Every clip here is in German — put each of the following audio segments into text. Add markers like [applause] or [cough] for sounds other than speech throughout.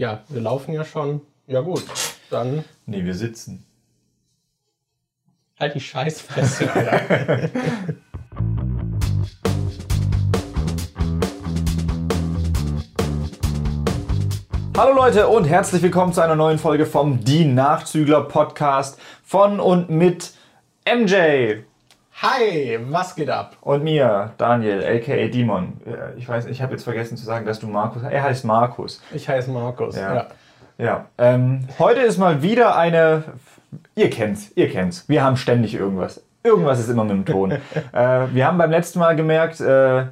Ja, wir laufen ja schon. Ja gut, dann Nee, wir sitzen. halt die Scheißfresse, Alter. [laughs] Hallo Leute und herzlich willkommen zu einer neuen Folge vom Die Nachzügler Podcast von und mit MJ Hi, was geht ab? und mir, Daniel, aka Dimon. Äh, Ich weiß, ich habe jetzt vergessen zu sagen, dass du Markus. Er heißt Markus. Ich heiße Markus. Ja. Ja. Ja. Ähm, heute ist mal wieder eine. Ihr kennt's, ihr kennt's. Wir haben ständig irgendwas. Irgendwas ist immer mit dem Ton. [laughs] äh, wir haben beim letzten Mal gemerkt, äh,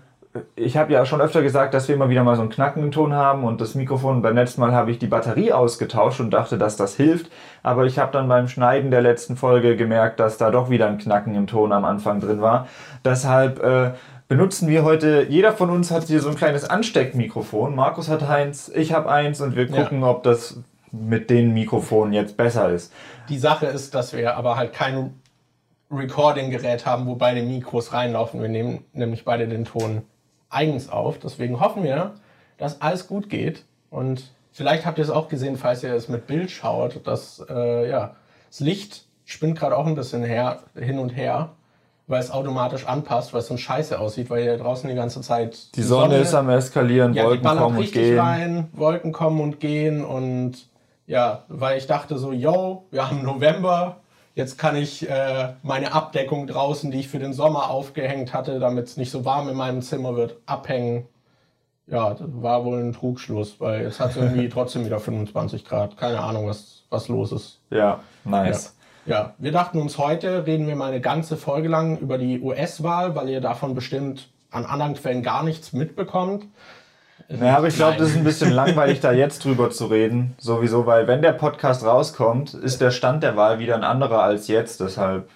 ich habe ja schon öfter gesagt, dass wir immer wieder mal so einen Knacken im Ton haben und das Mikrofon. Beim letzten Mal habe ich die Batterie ausgetauscht und dachte, dass das hilft. Aber ich habe dann beim Schneiden der letzten Folge gemerkt, dass da doch wieder ein Knacken im Ton am Anfang drin war. Deshalb äh, benutzen wir heute, jeder von uns hat hier so ein kleines Ansteckmikrofon. Markus hat eins, ich habe eins und wir Ja. gucken, ob das mit den Mikrofonen jetzt besser ist. Die Sache ist, dass wir aber halt kein Recording-Gerät haben, wo beide Mikros reinlaufen. Wir nehmen nämlich beide den Ton eigens auf. Deswegen hoffen wir, dass alles gut geht. Und vielleicht habt ihr es auch gesehen, falls ihr es mit Bild schaut, dass äh, ja, das Licht spinnt gerade auch ein bisschen her, hin und her, weil es automatisch anpasst, weil es so scheiße aussieht, weil hier draußen die ganze Zeit Die Sonne, ist am Eskalieren, ja, die Wolken kommen und gehen. rein, Wolken kommen und gehen und ja, weil ich dachte so, yo, wir haben November, jetzt kann ich äh, meine Abdeckung draußen, die ich für den Sommer aufgehängt hatte, damit es nicht so warm in meinem Zimmer wird, abhängen. Ja, das war wohl ein Trugschluss, weil jetzt hat es irgendwie [laughs] trotzdem wieder 25 Grad. Keine Ahnung, was, was los ist. Ja, nice. Ja, wir dachten uns heute, reden wir mal eine ganze Folge lang über die US-Wahl, weil ihr davon bestimmt an anderen Quellen gar nichts mitbekommt. Naja, aber ich glaube, das ist ein bisschen langweilig, da jetzt drüber zu reden. Sowieso, weil wenn der Podcast rauskommt, ist der Stand der Wahl wieder ein anderer als jetzt. Deshalb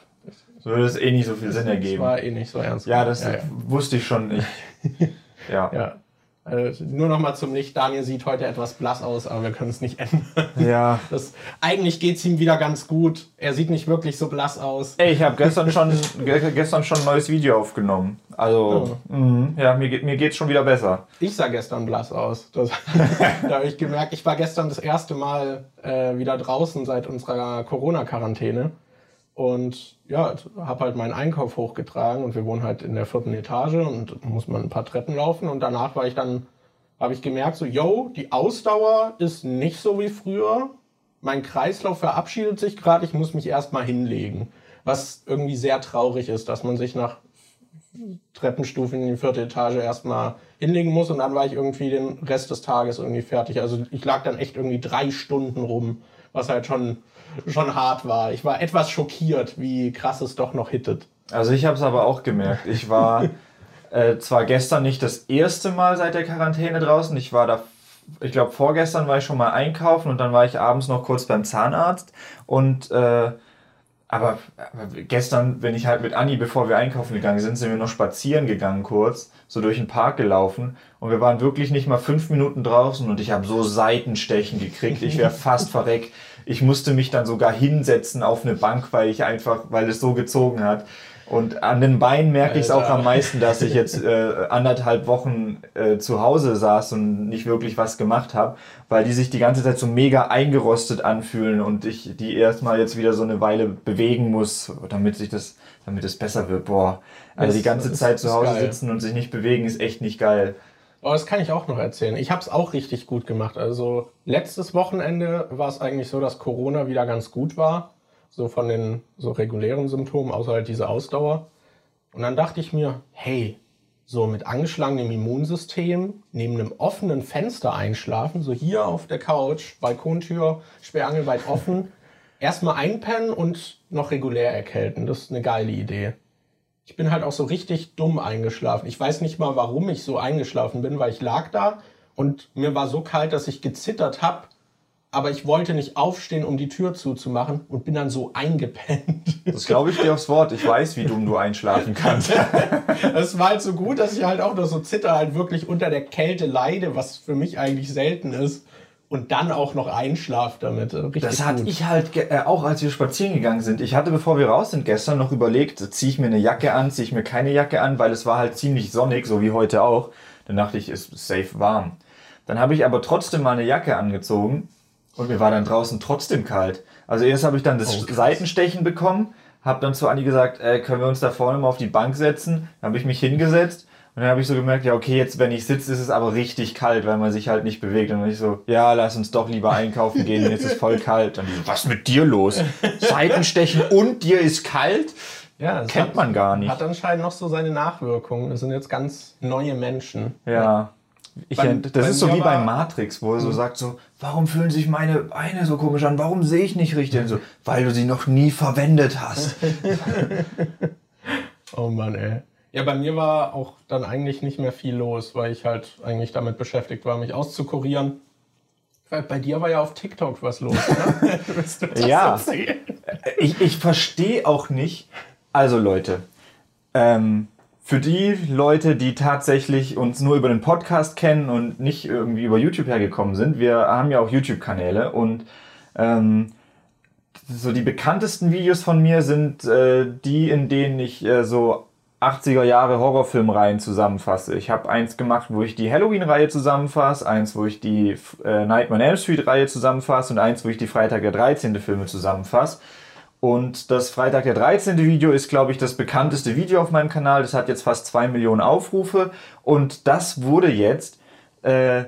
würde es eh nicht so viel Sinn Das ergeben. war eh nicht so ernst. Ja, das ja, ja. wusste ich schon nicht. [laughs] Ja. ja. Also, nur noch mal zum Licht. Daniel sieht heute etwas blass aus, aber wir können es nicht ändern. ja. [laughs] Das, eigentlich geht es ihm wieder ganz gut. Er sieht nicht wirklich so blass aus. Ey, ich habe gestern schon [laughs] ge- gestern schon ein neues Video aufgenommen. Also, mhm, ja, mir, geht- mir geht's schon wieder besser. Ich sah gestern blass aus. Das, [laughs] da habe ich gemerkt, ich war gestern das erste Mal äh, wieder draußen seit unserer Corona-Quarantäne. Und ja, habe halt meinen Einkauf hochgetragen und wir wohnen halt in der vierten Etage und muss man ein paar Treppen laufen. Und danach war ich dann, habe ich gemerkt, so, yo, die Ausdauer ist nicht so wie früher. Mein Kreislauf verabschiedet sich gerade, ich muss mich erstmal hinlegen. Was irgendwie sehr traurig ist, dass man sich nach Treppenstufen in die vierte Etage erstmal hinlegen muss und dann war ich irgendwie den Rest des Tages irgendwie fertig. Also ich lag dann echt irgendwie drei Stunden rum, was halt schon, schon hart war. Ich war etwas schockiert, wie krass es doch noch hittet. Also ich habe es aber auch gemerkt. Ich war [laughs] äh, zwar gestern nicht das erste Mal seit der Quarantäne draußen. Ich war da, ich glaube vorgestern war ich schon mal einkaufen und dann war ich abends noch kurz beim Zahnarzt. Und äh, aber, aber gestern, wenn ich halt mit Anni, bevor wir einkaufen gegangen sind, sind wir noch spazieren gegangen kurz, so durch den Park gelaufen und wir waren wirklich nicht mal fünf Minuten draußen und ich habe so Seitenstechen gekriegt. Ich wäre [laughs] fast verreckt. Ich musste mich dann sogar hinsetzen auf eine Bank, weil ich einfach, weil es so gezogen hat. Und an den Beinen merke ich es auch am meisten, dass ich jetzt äh, anderthalb Wochen äh, zu Hause saß und nicht wirklich was gemacht habe, weil die sich die ganze Zeit so mega eingerostet anfühlen und ich die erstmal jetzt wieder so eine Weile bewegen muss, damit sich das, damit es besser wird. Boah, also Das die ganze Zeit zu Hause geil. sitzen und sich nicht bewegen ist echt nicht geil. Aber das kann ich auch noch erzählen. Ich habe es auch richtig gut gemacht. Also letztes Wochenende war es eigentlich so, dass Corona wieder ganz gut war. So von den so regulären Symptomen, außer halt diese Ausdauer. Und dann dachte ich mir, hey, so mit angeschlagenem Immunsystem, neben einem offenen Fenster einschlafen, so hier auf der Couch, Balkontür, sperrangelweit offen, [laughs] erstmal einpennen und noch regulär erkälten. Das ist eine geile Idee. Ich bin halt auch so richtig dumm eingeschlafen. Ich weiß nicht mal, warum ich so eingeschlafen bin, weil ich lag da und mir war so kalt, dass ich gezittert habe. Aber ich wollte nicht aufstehen, um die Tür zuzumachen und bin dann so eingepennt. Das glaube ich dir aufs Wort. Ich weiß, wie dumm du einschlafen kannst. [laughs] Es war halt so gut, dass ich halt auch noch so zitter, halt wirklich unter der Kälte leide, was für mich eigentlich selten ist. Und dann auch noch einschlaf damit. Richtig Das hatte ich halt äh, auch, als wir spazieren gegangen sind. Ich hatte, bevor wir raus sind, gestern noch überlegt, ziehe ich mir eine Jacke an, ziehe ich mir keine Jacke an, weil es war halt ziemlich sonnig, so wie heute auch. Dann dachte ich, ist safe warm. Dann habe ich aber trotzdem mal eine Jacke angezogen und mir war dann draußen trotzdem kalt. Also erst habe ich dann das Oh. Seitenstechen bekommen, habe dann zu Anni gesagt, äh, können wir uns da vorne mal auf die Bank setzen? Dann habe ich mich hingesetzt und dann habe ich so gemerkt, ja okay, jetzt wenn ich sitze, ist es aber richtig kalt, weil man sich halt nicht bewegt. Und dann ich so, ja, lass uns doch lieber einkaufen gehen, jetzt ist voll kalt. Und die so, was ist mit dir los? Seitenstechen und dir ist kalt? Ja, es Kennt hat, man gar nicht. Hat anscheinend noch so seine Nachwirkungen. Das sind jetzt ganz neue Menschen. Ja. Ich, Bei- das bei ist so wie bei Matrix, wo er so sagt so, warum fühlen sich meine Beine so komisch an? Warum sehe ich nicht richtig? Und so, weil du sie noch nie verwendet hast. [laughs] Oh Mann, ey. Ja, bei mir war auch dann eigentlich nicht mehr viel los, weil ich halt eigentlich damit beschäftigt war, mich auszukurieren. Weil bei dir war ja auf TikTok was los, ne? [laughs] Willst du das Ja. erzählen? ich ich verstehe auch nicht. Also Leute, ähm, für die Leute, die tatsächlich uns nur über den Podcast kennen und nicht irgendwie über YouTube hergekommen sind, wir haben ja auch YouTube-Kanäle und ähm, so die bekanntesten Videos von mir sind äh, die, in denen ich äh, so 80er Jahre Horrorfilmreihen zusammenfasse. Ich habe eins gemacht, wo ich die Halloween-Reihe zusammenfasse, eins, wo ich die äh, Nightmare on Elm Street-Reihe zusammenfasse und eins, wo ich die Freitag der 13. Filme zusammenfasse. Und das Freitag der 13. Video ist, glaube ich, das bekannteste Video auf meinem Kanal. Das hat jetzt fast zwei Millionen Aufrufe. Und das wurde jetzt äh,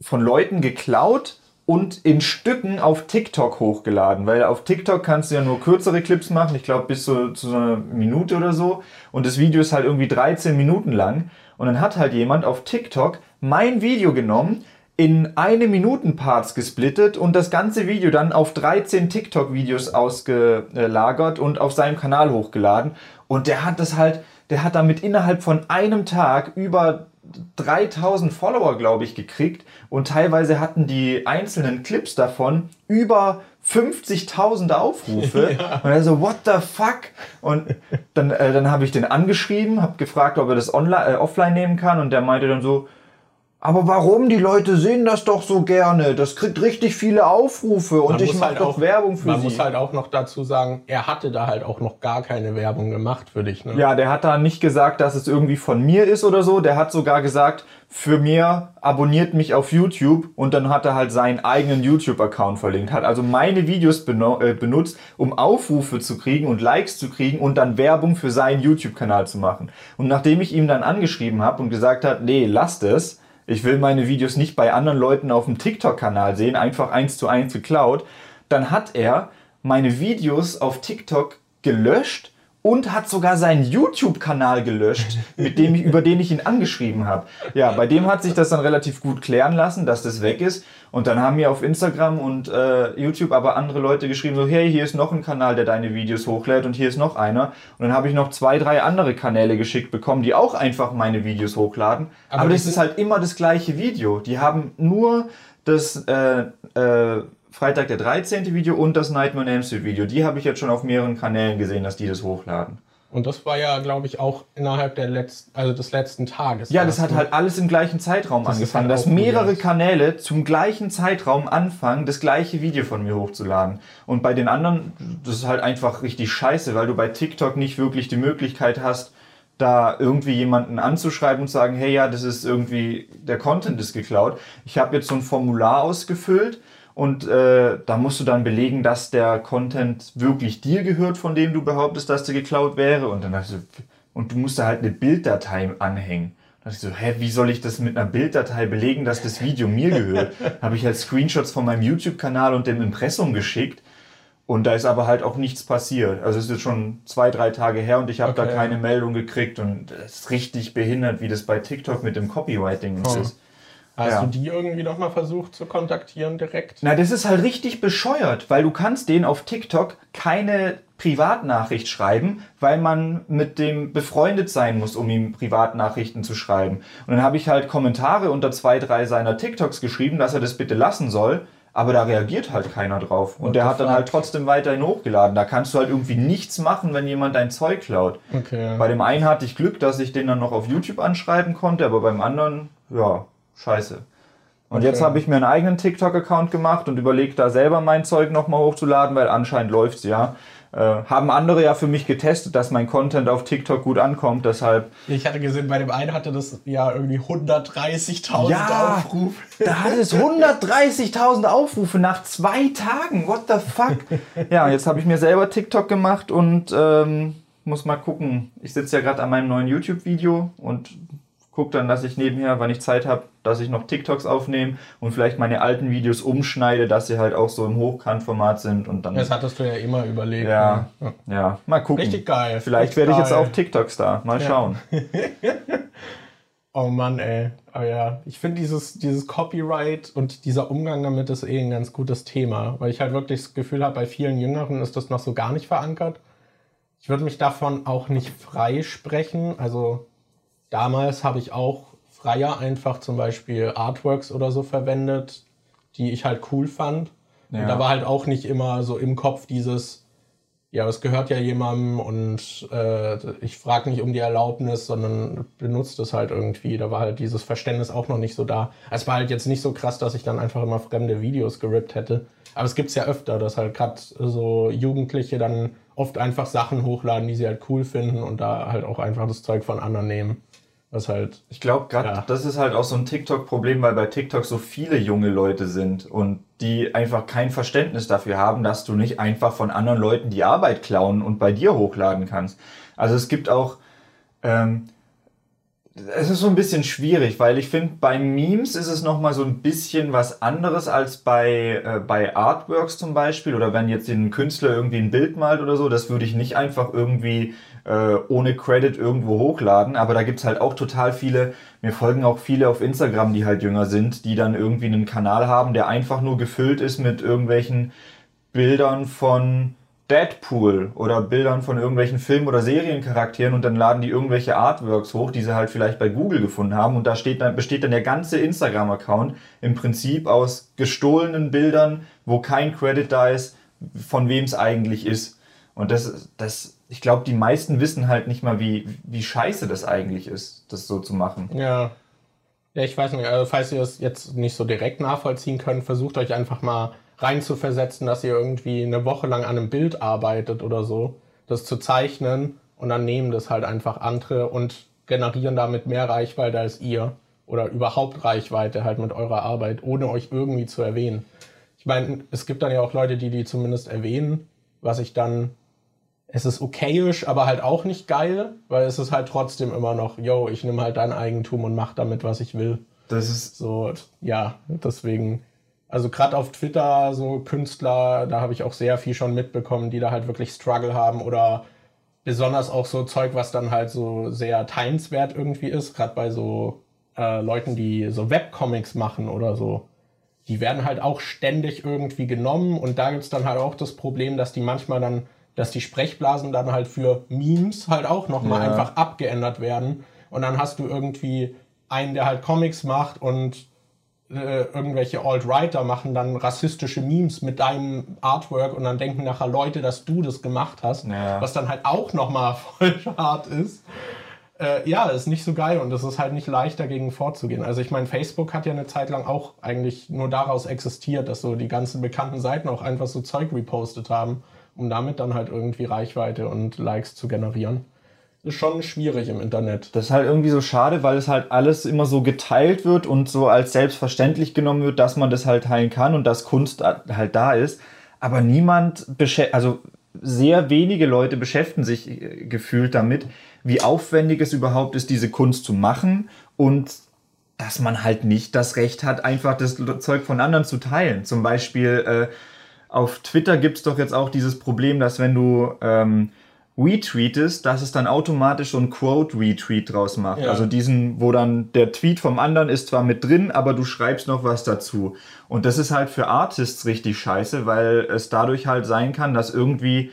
von Leuten geklaut und in Stücken auf TikTok hochgeladen. Weil auf TikTok kannst du ja nur kürzere Clips machen. Ich glaube, bis zu, zu so einer Minute oder so. Und das Video ist halt irgendwie 13 Minuten lang. Und dann hat halt jemand auf TikTok mein Video genommen, in eine Minuten Parts gesplittet und das ganze Video dann auf 13 TikTok-Videos ausgelagert und auf seinem Kanal hochgeladen. Und der hat das halt, der hat damit innerhalb von einem Tag über 3000 Follower, glaube ich, gekriegt. Und teilweise hatten die einzelnen Clips davon über 50.000 Aufrufe. [laughs] Und er so, what the fuck? Und dann, äh, dann habe ich den angeschrieben, habe gefragt, ob er das online, äh, offline nehmen kann. Und der meinte dann so, aber warum? Die Leute sehen das doch so gerne. Das kriegt richtig viele Aufrufe und Man ich mache halt doch auch- Werbung für Man sie. muss halt auch noch dazu sagen, er hatte da halt auch noch gar keine Werbung gemacht für dich. Ne? Ja, der hat da nicht gesagt, dass es irgendwie von mir ist oder so. Der hat sogar gesagt, für mir abonniert mich auf YouTube und dann hat er halt seinen eigenen YouTube-Account verlinkt. Hat also meine Videos äh, benutzt, um Aufrufe zu kriegen und Likes zu kriegen und dann Werbung für seinen YouTube-Kanal zu machen. Und nachdem ich ihm dann angeschrieben habe und gesagt hat, nee, lasst es, ich will meine Videos nicht bei anderen Leuten auf dem TikTok-Kanal sehen, einfach eins zu eins geklaut, dann hat er meine Videos auf TikTok gelöscht und hat sogar seinen YouTube-Kanal gelöscht, mit dem ich, über den ich ihn angeschrieben habe. Ja, bei dem hat sich das dann relativ gut klären lassen, dass das weg ist. Und dann haben mir auf Instagram und äh, YouTube aber andere Leute geschrieben, so, hey, hier ist noch ein Kanal, der deine Videos hochlädt und hier ist noch einer. Und dann habe ich noch zwei, drei andere Kanäle geschickt bekommen, die auch einfach meine Videos hochladen. Aber, Aber das ist halt immer das gleiche Video. Die haben nur das äh, äh, Freitag der 13. Video und das Nightmare on Elm Street Video. Die habe ich jetzt schon auf mehreren Kanälen gesehen, dass die das hochladen. Und das war ja, glaube ich, auch innerhalb der letzten, also des letzten Tages. Ja, das hat ne? halt alles im gleichen Zeitraum Das angefangen, halt dass gut, mehrere. Kanäle zum gleichen Zeitraum anfangen, das gleiche Video von mir hochzuladen. Und bei den anderen, das ist halt einfach richtig scheiße, weil du bei TikTok nicht wirklich die Möglichkeit hast, da irgendwie jemanden anzuschreiben und zu sagen, hey ja, das ist irgendwie, der Content ist geklaut. Ich habe jetzt so ein Formular ausgefüllt und äh, da musst du dann belegen, dass der Content wirklich dir gehört, von dem du behauptest, dass der geklaut wäre. Und dann hast du, und du musst da halt eine Bilddatei anhängen. Da dachte ich so, hä, wie soll ich das mit einer Bilddatei belegen, dass das Video mir gehört? [laughs] habe ich halt Screenshots von meinem YouTube-Kanal und dem Impressum geschickt. Und da ist aber halt auch nichts passiert. Also es ist jetzt schon zwei, drei Tage her und ich habe da Okay. keine Meldung gekriegt. Und es ist richtig behindert, wie das bei TikTok mit dem Copywriting Oh. ist. Hast ja. du die irgendwie nochmal versucht zu kontaktieren direkt? Na, das ist halt richtig bescheuert, weil du kannst denen auf TikTok keine Privatnachricht schreiben, weil man mit dem befreundet sein muss, um ihm Privatnachrichten zu schreiben. Und dann habe ich halt Kommentare unter zwei, drei seiner TikToks geschrieben, dass er das bitte lassen soll. Aber da reagiert halt keiner drauf. Und What der hat dann fuck? halt trotzdem weiterhin hochgeladen. Da kannst du halt irgendwie nichts machen, wenn jemand dein Zeug klaut. Okay. Bei dem einen hatte ich Glück, dass ich den dann noch auf YouTube anschreiben konnte, aber beim anderen, ja, scheiße. Und Okay. jetzt habe ich mir einen eigenen TikTok-Account gemacht und überlege da selber mein Zeug nochmal hochzuladen, weil anscheinend läuft's ja. Äh, haben andere ja für mich getestet, dass mein Content auf TikTok gut ankommt, deshalb Ich hatte gesehen, bei dem einen hatte das ja irgendwie 130.000 Ja. Aufrufe. Da hat es 130.000 Aufrufe nach zwei Tagen. What the fuck? Ja, jetzt habe ich mir selber TikTok gemacht und ähm, muss mal gucken. Ich sitze ja gerade an meinem neuen YouTube-Video und gucke dann, dass ich nebenher, wann ich Zeit habe, dass ich noch TikToks aufnehme und vielleicht meine alten Videos umschneide, dass sie halt auch so im Hochkantformat sind und dann. Das hattest du ja immer überlegt. ja, ne? ja, mal gucken. Richtig geil. Vielleicht werde ich jetzt auch TikTok-Star. Mal schauen. [laughs] Oh Mann, ey. Aber ja, ich finde dieses, dieses Copyright und dieser Umgang damit ist eh ein ganz gutes Thema, weil ich halt wirklich das Gefühl habe, bei vielen Jüngeren ist das noch so gar nicht verankert. Ich würde mich davon auch nicht frei sprechen. Also damals habe ich auch freier einfach zum Beispiel Artworks oder so verwendet, die ich halt cool fand. Ja. Und da war halt auch nicht immer so im Kopf dieses, ja, es gehört ja jemandem und äh, ich frage nicht um die Erlaubnis, sondern benutzt es halt irgendwie. Da war halt dieses Verständnis auch noch nicht so da. Es war halt jetzt nicht so krass, dass ich dann einfach immer fremde Videos gerippt hätte. Aber es gibt's ja öfter, dass halt gerade so Jugendliche dann oft einfach Sachen hochladen, die sie halt cool finden und da halt auch einfach das Zeug von anderen nehmen. Was halt, Ich glaube, gerade Ja. das ist halt auch so ein TikTok-Problem, weil bei TikTok so viele junge Leute sind und die einfach kein Verständnis dafür haben, dass du nicht einfach von anderen Leuten die Arbeit klauen und bei dir hochladen kannst. Also es gibt auch, ähm, es ist so ein bisschen schwierig, weil ich finde, bei Memes ist es nochmal so ein bisschen was anderes als bei, äh, bei Artworks zum Beispiel oder wenn jetzt ein Künstler irgendwie ein Bild malt oder so, das würde ich nicht einfach irgendwie äh, ohne Credit irgendwo hochladen, aber da gibt's halt auch total viele, mir folgen auch viele auf Instagram, die halt jünger sind, die dann irgendwie einen Kanal haben, der einfach nur gefüllt ist mit irgendwelchen Bildern von Deadpool oder Bildern von irgendwelchen Film- oder Seriencharakteren und dann laden die irgendwelche Artworks hoch, die sie halt vielleicht bei Google gefunden haben und da steht dann, besteht dann der ganze Instagram-Account im Prinzip aus gestohlenen Bildern, wo kein Credit da ist, von wem es eigentlich ist. Und das, das, ich glaube, die meisten wissen halt nicht mal, wie, wie scheiße das eigentlich ist, das so zu machen. ja. Ja, ich weiß nicht, also falls ihr es jetzt nicht so direkt nachvollziehen könnt, versucht euch einfach mal reinzuversetzen, dass ihr irgendwie eine Woche lang an einem Bild arbeitet oder so, das zu zeichnen und dann nehmen das halt einfach andere und generieren damit mehr Reichweite als ihr oder überhaupt Reichweite halt mit eurer Arbeit, ohne euch irgendwie zu erwähnen. Ich meine, es gibt dann ja auch Leute, die die zumindest erwähnen, was ich dann es ist okayisch, aber halt auch nicht geil, weil es ist halt trotzdem immer noch, yo, ich nehme halt dein Eigentum und mach damit, was ich will. Das ist, So, ja, deswegen, also gerade auf Twitter, so Künstler, da habe ich auch sehr viel schon mitbekommen, die da halt wirklich Struggle haben oder besonders auch so Zeug, was dann halt so sehr teilenswert irgendwie ist, gerade bei so äh, Leuten, die so Webcomics machen oder so. Die werden halt auch ständig irgendwie genommen und da gibt's dann halt auch das Problem, dass die manchmal dann, dass die Sprechblasen dann halt für Memes halt auch nochmal Ja. einfach abgeändert werden und dann hast du irgendwie einen, der halt Comics macht und äh, irgendwelche Alt-Writer machen dann rassistische Memes mit deinem Artwork und dann denken nachher Leute, dass du das gemacht hast, Ja. was dann halt auch nochmal [laughs] voll hart ist. Äh, ja, ist nicht so geil und es ist halt nicht leicht dagegen vorzugehen. Also ich meine, Facebook hat ja eine Zeit lang auch eigentlich nur daraus existiert, dass so die ganzen bekannten Seiten auch einfach so Zeug repostet haben, um damit dann halt irgendwie Reichweite und Likes zu generieren. Ist schon schwierig im Internet. Das ist halt irgendwie so schade, weil es halt alles immer so geteilt wird und so als selbstverständlich genommen wird, dass man das halt teilen kann und dass Kunst halt da ist. Aber niemand, also sehr wenige Leute beschäftigen sich äh, gefühlt damit, wie aufwendig es überhaupt ist, diese Kunst zu machen und dass man halt nicht das Recht hat, einfach das Zeug von anderen zu teilen. Zum Beispiel äh, auf Twitter gibt es doch jetzt auch dieses Problem, dass wenn du ähm, retweetest, dass es dann automatisch so ein Quote-Retweet draus macht. Ja. Also diesen, wo dann der Tweet vom anderen ist zwar mit drin, aber du schreibst noch was dazu. Und das ist halt für Artists richtig scheiße, weil es dadurch halt sein kann, dass irgendwie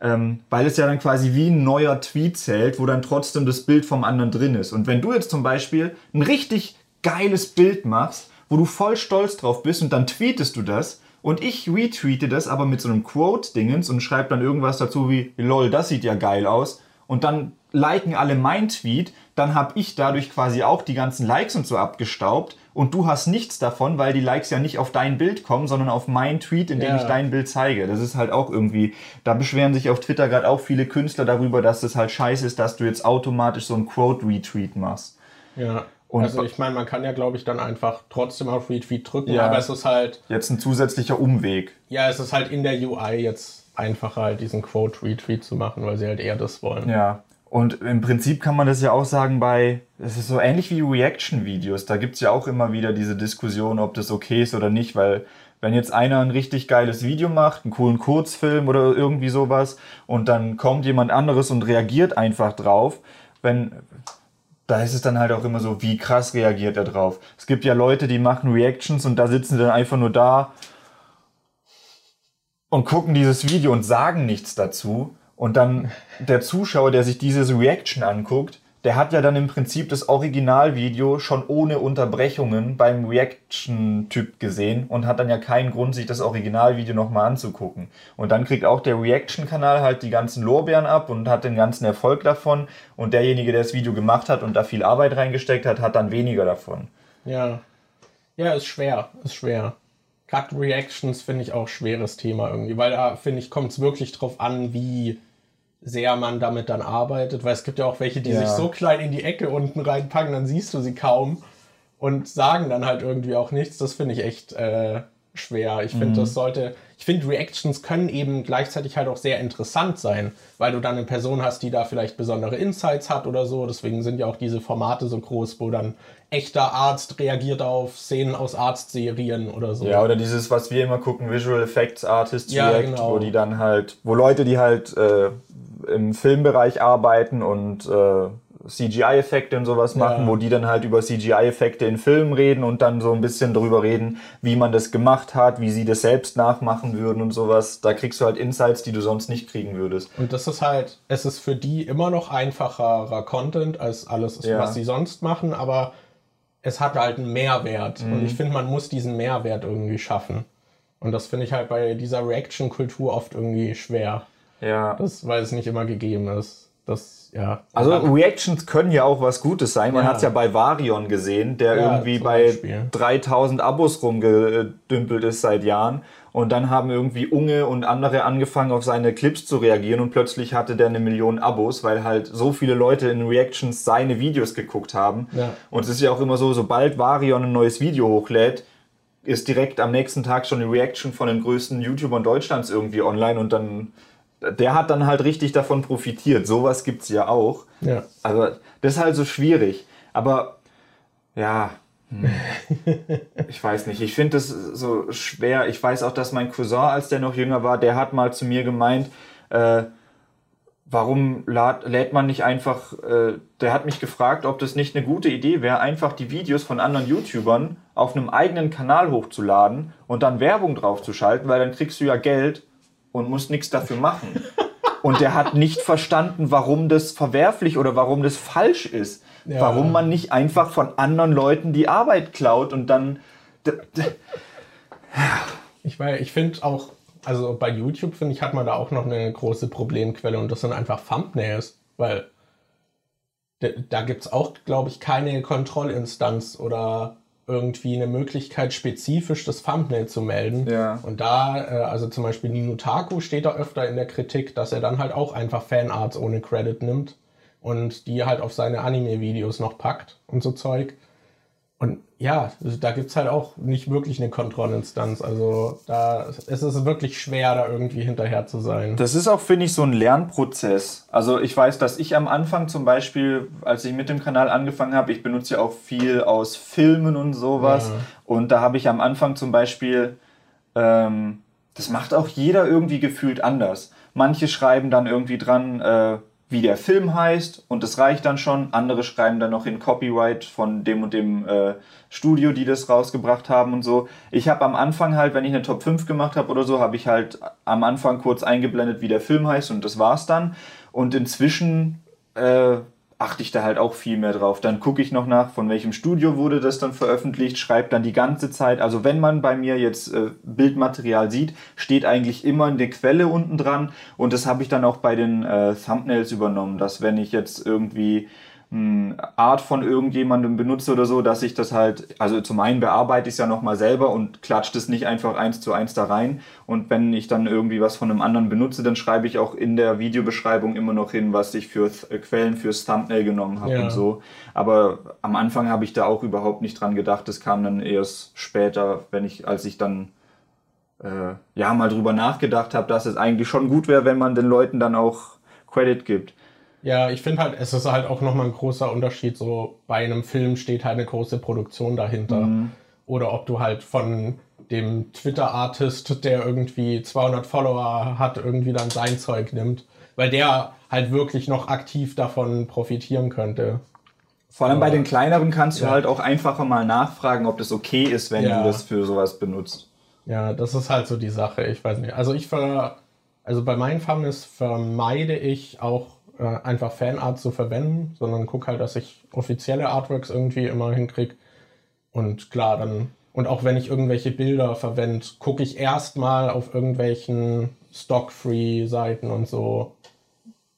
ähm, weil es ja dann quasi wie ein neuer Tweet zählt, wo dann trotzdem das Bild vom anderen drin ist. Und wenn du jetzt zum Beispiel ein richtig geiles Bild machst, wo du voll stolz drauf bist und dann tweetest du das und ich retweete das aber mit so einem Quote-Dingens und schreibe dann irgendwas dazu wie, lol, das sieht ja geil aus und dann liken alle mein Tweet, dann habe ich dadurch quasi auch die ganzen Likes und so abgestaubt und du hast nichts davon, weil die Likes ja nicht auf dein Bild kommen, sondern auf mein Tweet, in dem Ja. ich dein Bild zeige. Das ist halt auch irgendwie, da beschweren sich auf Twitter gerade auch viele Künstler darüber, dass das halt scheiße ist, dass du jetzt automatisch so einen Quote-Retweet machst. Ja. Und- also ich meine, man kann ja, glaube ich, dann einfach trotzdem auf Retweet drücken, Ja. aber es ist halt, Jetzt ein zusätzlicher Umweg. ja, es ist halt in der UI jetzt einfacher, halt diesen Quote-Retweet zu machen, weil sie halt eher das wollen. Ja. Und im Prinzip kann man das ja auch sagen bei, es ist so ähnlich wie Reaction-Videos. Da gibt's ja auch immer wieder diese Diskussion, ob das okay ist oder nicht, weil wenn jetzt einer ein richtig geiles Video macht, einen coolen Kurzfilm oder irgendwie sowas, und dann kommt jemand anderes und reagiert einfach drauf, wenn, da ist es dann halt auch immer so, wie krass reagiert er drauf. Es gibt ja Leute, die machen Reactions und da sitzen sie dann einfach nur da und gucken dieses Video und sagen nichts dazu. Und dann der Zuschauer, der sich dieses Reaction anguckt, der hat ja dann im Prinzip das Originalvideo schon ohne Unterbrechungen beim Reaction-Typ gesehen und hat dann ja keinen Grund, sich das Originalvideo nochmal anzugucken. Und dann kriegt auch der Reaction-Kanal halt die ganzen Lorbeeren ab und hat den ganzen Erfolg davon. Und derjenige, der das Video gemacht hat und da viel Arbeit reingesteckt hat, hat dann weniger davon. Ja. Ja, ist schwer, ist schwer. Gerade Reactions finde ich auch schweres Thema irgendwie, weil da finde ich, kommt es wirklich drauf an, wie sehr man damit dann arbeitet, weil es gibt ja auch welche, die Ja. sich so klein in die Ecke unten reinpacken, dann siehst du sie kaum und sagen dann halt irgendwie auch nichts. Das finde ich echt äh, schwer. Ich finde, das sollte, ich finde, Reactions können eben gleichzeitig halt auch sehr interessant sein, weil du dann eine Person hast, die da vielleicht besondere Insights hat oder so. Deswegen sind ja auch diese Formate so groß, wo dann echter Arzt reagiert auf Szenen aus Arztserien oder so. Ja, oder dieses, was wir immer gucken, Visual Effects Artists Ja, React, genau. wo die dann halt, wo Leute, die halt äh, im Filmbereich arbeiten und äh, CGI-Effekte und sowas machen, Ja. wo die dann halt über CGI-Effekte in Filmen reden und dann so ein bisschen darüber reden, wie man das gemacht hat, wie sie das selbst nachmachen würden und sowas. Da kriegst du halt Insights, die du sonst nicht kriegen würdest. Und das ist halt, es ist für die immer noch einfacherer Content als alles, Ja. was sie sonst machen, aber es hat halt einen Mehrwert. Mhm. Und ich finde, man muss diesen Mehrwert irgendwie schaffen. Und das finde ich halt bei dieser Reaction-Kultur oft irgendwie schwer. Ja. Das, weil es nicht immer gegeben ist. Das, ja. Also Reactions können ja auch was Gutes sein. Man Ja. hat es ja bei Varion gesehen, der Ja, irgendwie bei Beispiel. 3000 Abos rumgedümpelt ist seit Jahren. Und dann haben irgendwie Unge und andere angefangen, auf seine Clips zu reagieren und plötzlich hatte der eine Million Abos, weil halt so viele Leute in Reactions seine Videos geguckt haben. Ja. Und es ist ja auch immer so, sobald Varion ein neues Video hochlädt, ist direkt am nächsten Tag schon eine Reaction von den größten YouTubern Deutschlands irgendwie online und dann, der hat dann halt richtig davon profitiert. Sowas gibt's ja auch. ja. Also, das ist halt so schwierig. Aber, ja, hm. [laughs] ich weiß nicht. Ich finde das so schwer. Ich weiß auch, dass mein Cousin, als der noch jünger war, der hat mal zu mir gemeint, äh, warum lad, lädt man nicht einfach, äh, der hat mich gefragt, ob das nicht eine gute Idee wäre, einfach die Videos von anderen YouTubern auf einem eigenen Kanal hochzuladen und dann Werbung draufzuschalten, weil dann kriegst du ja Geld und musst nichts dafür machen. Und der hat nicht verstanden, warum das verwerflich oder warum das falsch ist. Ja. Warum man nicht einfach von anderen Leuten die Arbeit klaut und dann. Ich, weil ich finde auch, also bei YouTube, finde ich, hat man da auch noch eine große Problemquelle und das sind einfach Thumbnails, weil da gibt es auch, glaube ich, keine Kontrollinstanz oder irgendwie eine Möglichkeit, spezifisch das Thumbnail zu melden. Ja. Und da, äh, also zum Beispiel Ninutaku steht da öfter in der Kritik, dass er dann halt auch einfach Fanarts ohne Credit nimmt und die halt auf seine Anime-Videos noch packt und so Zeug. Und ja, also da gibt es halt auch nicht wirklich eine Kontrollinstanz. Also da es ist wirklich schwer, da irgendwie hinterher zu sein. Das ist auch, finde ich, so ein Lernprozess. Also ich weiß, dass ich am Anfang zum Beispiel, als ich mit dem Kanal angefangen habe, ich benutze ja auch viel aus Filmen und sowas. Ja. Und da habe ich am Anfang zum Beispiel, ähm, das macht auch jeder irgendwie gefühlt anders. Manche schreiben dann irgendwie dran, äh, wie der Film heißt und das reicht dann schon. Andere schreiben dann noch in Copyright von dem und dem äh, Studio, die das rausgebracht haben und so. Ich habe am Anfang halt, wenn ich eine Top 5 gemacht habe oder so, habe ich halt am Anfang kurz eingeblendet, wie der Film heißt und das war's dann. Und inzwischen äh, achte ich da halt auch viel mehr drauf. Dann gucke ich noch nach, von welchem Studio wurde das dann veröffentlicht, schreibe dann die ganze Zeit. Also wenn man bei mir jetzt äh, Bildmaterial sieht, steht eigentlich immer eine Quelle unten dran. Und das habe ich dann auch bei den äh, Thumbnails übernommen, dass wenn ich jetzt irgendwie Art von irgendjemandem benutze oder so, dass ich das halt, also zum einen bearbeite ich es ja nochmal selber und klatsche das nicht einfach eins zu eins da rein. Und wenn ich dann irgendwie was von einem anderen benutze, dann schreibe ich auch in der Videobeschreibung immer noch hin, was ich für äh, Quellen fürs Thumbnail genommen habe ja. und so. Aber am Anfang habe ich da auch überhaupt nicht dran gedacht. Das kam dann erst später, wenn ich, als ich dann äh, ja mal drüber nachgedacht habe, dass es eigentlich schon gut wäre, wenn man den Leuten dann auch Credit gibt. Ja, ich finde halt, es ist halt auch nochmal ein großer Unterschied. So bei einem Film steht halt eine große Produktion dahinter. Mhm. Oder ob du halt von dem Twitter-Artist, der irgendwie 200 Follower hat, irgendwie dann sein Zeug nimmt. Weil der halt wirklich noch aktiv davon profitieren könnte. Vor allem bei den kleineren kannst du ja. halt auch einfacher mal nachfragen, ob das okay ist, wenn ja. du das für sowas benutzt. Ja, das ist halt so die Sache. Ich weiß nicht. Also ich ver also bei meinen Thumbnails vermeide ich auch äh, einfach Fanart zu verwenden, sondern gucke halt, dass ich offizielle Artworks irgendwie immer hinkriege. Und klar, dann, und auch wenn ich irgendwelche Bilder verwende, gucke ich erstmal auf irgendwelchen Stock-Free-Seiten und so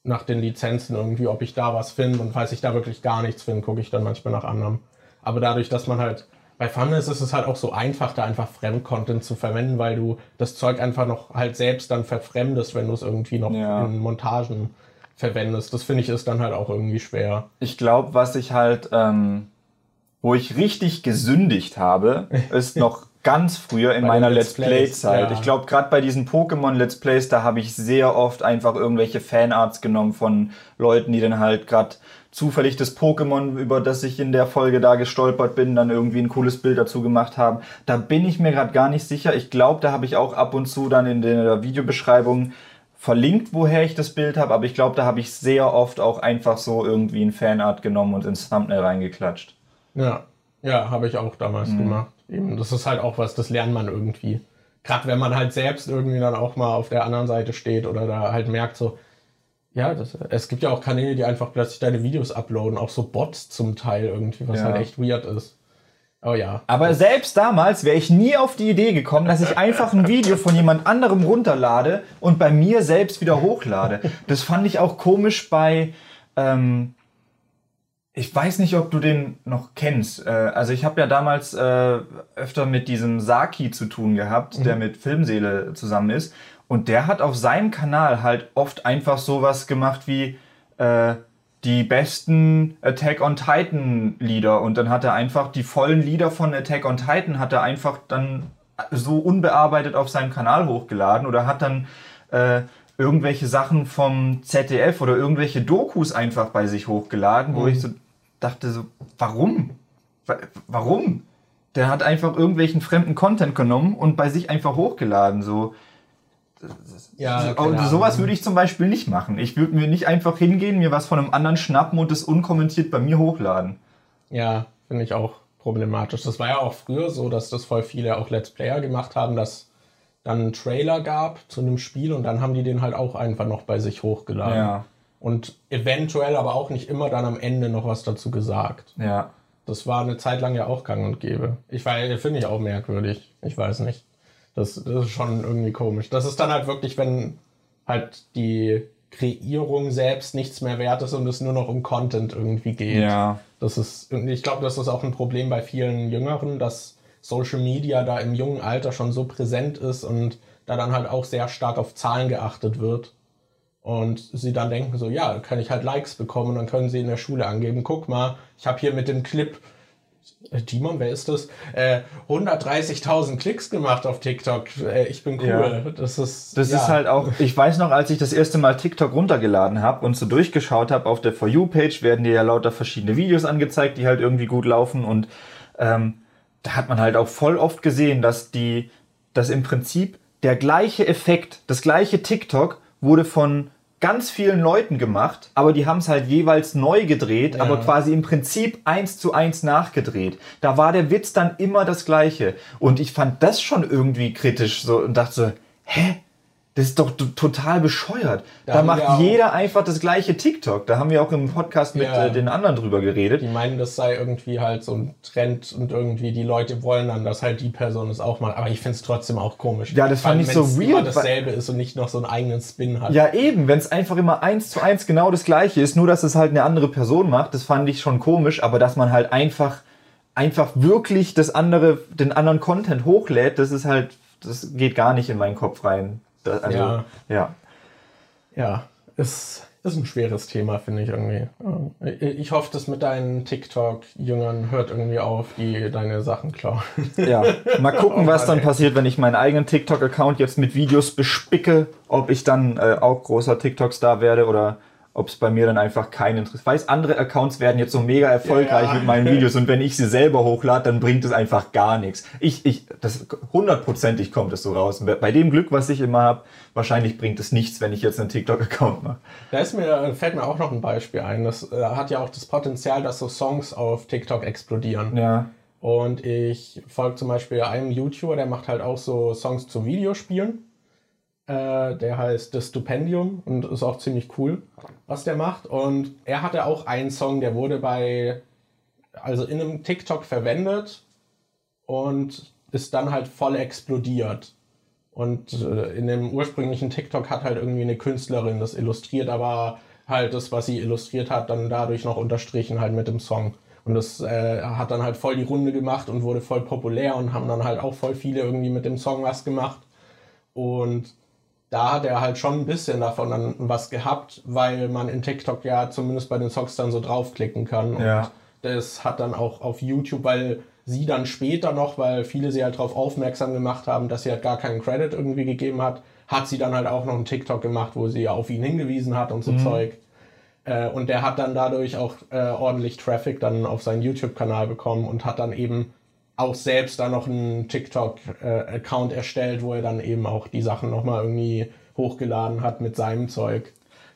nach den Lizenzen irgendwie, ob ich da was finde. Und falls ich da wirklich gar nichts finde, gucke ich dann manchmal nach anderem. Aber dadurch, dass man halt bei Thumbnails ist es halt auch so einfach, da einfach Fremdcontent zu verwenden, weil du das Zeug einfach noch halt selbst dann verfremdest, wenn du es irgendwie noch ja. in Montagen verwendest. Das finde ich ist dann halt auch irgendwie schwer. Ich glaube, was ich halt, ähm, wo ich richtig gesündigt habe, [laughs] ist noch ganz früher in meiner Let's Play-Zeit. Ja. Ich glaube, gerade bei diesen Pokémon-Let's Plays, da habe ich sehr oft einfach irgendwelche Fanarts genommen von Leuten, die dann halt gerade zufällig das Pokémon, über das ich in der Folge da gestolpert bin, dann irgendwie ein cooles Bild dazu gemacht haben. Da bin ich mir gerade gar nicht sicher. Ich glaube, da habe ich auch ab und zu dann in der Videobeschreibung verlinkt, woher ich das Bild habe, aber ich glaube, da habe ich sehr oft auch einfach so irgendwie ein Fanart genommen und ins Thumbnail reingeklatscht. Ja, ja, habe ich auch damals mhm. gemacht. Eben, das ist halt auch was, das lernt man irgendwie. Gerade wenn man halt selbst irgendwie dann auch mal auf der anderen Seite steht oder da halt merkt so, ja, das, es gibt ja auch Kanäle, die einfach plötzlich deine Videos uploaden, auch so Bots zum Teil irgendwie, was ja. halt echt weird ist. Oh ja. Aber selbst damals wäre ich nie auf die Idee gekommen, dass ich einfach ein Video von jemand anderem runterlade und bei mir selbst wieder hochlade. Das fand ich auch komisch bei. Ähm, ich weiß nicht, ob du den noch kennst. Äh, also ich habe ja damals äh, öfter mit diesem Saki zu tun gehabt, mhm. der mit Filmseele zusammen ist. Und der hat auf seinem Kanal halt oft einfach sowas gemacht wie äh, die besten Attack on Titan Lieder und dann hat er einfach die vollen Lieder von Attack on Titan hat er einfach dann so unbearbeitet auf seinem Kanal hochgeladen oder hat dann äh, irgendwelche Sachen vom ZDF oder irgendwelche Dokus einfach bei sich hochgeladen, wo mhm. ich so dachte so, warum? Warum? Der hat einfach irgendwelchen fremden Content genommen und bei sich einfach hochgeladen, so. Ja, so, sowas würde ich zum Beispiel nicht machen. Ich würde mir nicht einfach hingehen, mir was von einem anderen schnappen und es unkommentiert bei mir hochladen. Ja, finde ich auch problematisch. Das war ja auch früher so, dass das voll viele auch Let's Player gemacht haben, dass dann einen Trailer gab zu einem Spiel und dann haben die den halt auch einfach noch bei sich hochgeladen. Ja. Und eventuell aber auch nicht immer dann am Ende noch was dazu gesagt. Ja. Das war eine Zeit lang ja auch gang und gäbe. Ich finde ich auch merkwürdig. Ich weiß nicht. Das, das ist schon irgendwie komisch. Das ist dann halt wirklich, wenn halt die Kreierung selbst nichts mehr wert ist und es nur noch um Content irgendwie geht. Ja. Das ist, ich glaube, das ist auch ein Problem bei vielen Jüngeren, dass Social Media da im jungen Alter schon so präsent ist und da dann halt auch sehr stark auf Zahlen geachtet wird. Und sie dann denken so, ja, kann ich halt Likes bekommen und dann können sie in der Schule angeben, guck mal, ich habe hier mit dem Clip Timon, wer ist das? Äh, 130.000 Klicks gemacht auf TikTok. Äh, ich bin cool. Ja. Das ist. Das ja. ist halt auch. Ich weiß noch, als ich das erste Mal TikTok runtergeladen habe und so durchgeschaut habe auf der For You Page, werden dir ja lauter verschiedene Videos angezeigt, die halt irgendwie gut laufen und ähm, da hat man halt auch voll oft gesehen, dass die, dass im Prinzip der gleiche Effekt, das gleiche TikTok wurde von ganz vielen Leuten gemacht, aber die haben es halt jeweils neu gedreht, ja. aber quasi im Prinzip eins zu eins nachgedreht. Da war der Witz dann immer das gleiche. Und ich fand das schon irgendwie kritisch so und dachte so, hä? Das ist doch total bescheuert. Da Da, macht jeder einfach das gleiche TikTok. Da haben wir auch im Podcast mit Ja. äh, den anderen drüber geredet. Die meinen, das sei irgendwie halt so ein Trend und irgendwie die Leute wollen dann, dass halt die Person es auch macht. Aber ich finde es trotzdem auch komisch. Ja, das fand ich so immer weird, weil- dasselbe ist und nicht noch so einen eigenen Spin hat. Ja, eben, wenn es einfach immer eins zu eins genau das gleiche ist, nur dass es halt eine andere Person macht, das fand ich schon komisch, aber dass man halt einfach, einfach wirklich das andere, den anderen Content hochlädt, das ist halt, das geht gar nicht in meinen Kopf rein. Das, also, Ja. ja. Ja, ist, ist ein schweres Thema, finde ich irgendwie. Ja. Ich hoffe, dass mit deinen TikTok-Jüngern hört irgendwie auf, die deine Sachen klauen. Ja, mal [laughs] gucken, Oh was dann ey. passiert, wenn ich meinen eigenen TikTok-Account jetzt mit Videos bespicke, ob ich dann äh, auch großer TikTok-Star werde oder ob es bei mir dann einfach keinen interessiert. Weiß, andere Accounts werden jetzt so mega erfolgreich Ja, ja. mit meinen Videos und wenn ich sie selber hochlade, dann bringt es einfach gar nichts. Ich, ich, das hundertprozentig kommt es so raus. Bei dem Glück, was ich immer habe, wahrscheinlich bringt es nichts, wenn ich jetzt einen TikTok-Account mache. Da ist mir, fällt mir auch noch ein Beispiel ein. Das äh, hat ja auch das Potenzial, dass so Songs auf TikTok explodieren. Ja. Und ich folge zum Beispiel einem YouTuber, der macht halt auch so Songs zu Videospielen. Äh, der heißt Das Stupendium und ist auch ziemlich cool, was der macht. Und er hatte auch einen Song, der wurde bei, also in einem TikTok verwendet und ist dann halt voll explodiert. Und äh, in dem ursprünglichen TikTok hat halt irgendwie eine Künstlerin das illustriert, aber halt das, was sie illustriert hat, dann dadurch noch unterstrichen halt mit dem Song. Und das äh, hat dann halt voll die Runde gemacht und wurde voll populär und haben dann halt auch voll viele irgendwie mit dem Song was gemacht. Und da hat er halt schon ein bisschen davon dann was gehabt, weil man in TikTok ja zumindest bei den Songs dann so draufklicken kann. Und Ja. das hat dann auch auf YouTube, weil sie dann später noch, weil viele sie halt darauf aufmerksam gemacht haben, dass sie halt gar keinen Credit irgendwie gegeben hat, hat sie dann halt auch noch einen TikTok gemacht, wo sie auf ihn hingewiesen hat und so Zeug. Äh, und der hat dann dadurch auch äh, ordentlich Traffic dann auf seinen YouTube-Kanal bekommen und hat dann eben auch selbst da noch einen TikTok-Account erstellt, wo er dann eben auch die Sachen nochmal irgendwie hochgeladen hat mit seinem Zeug.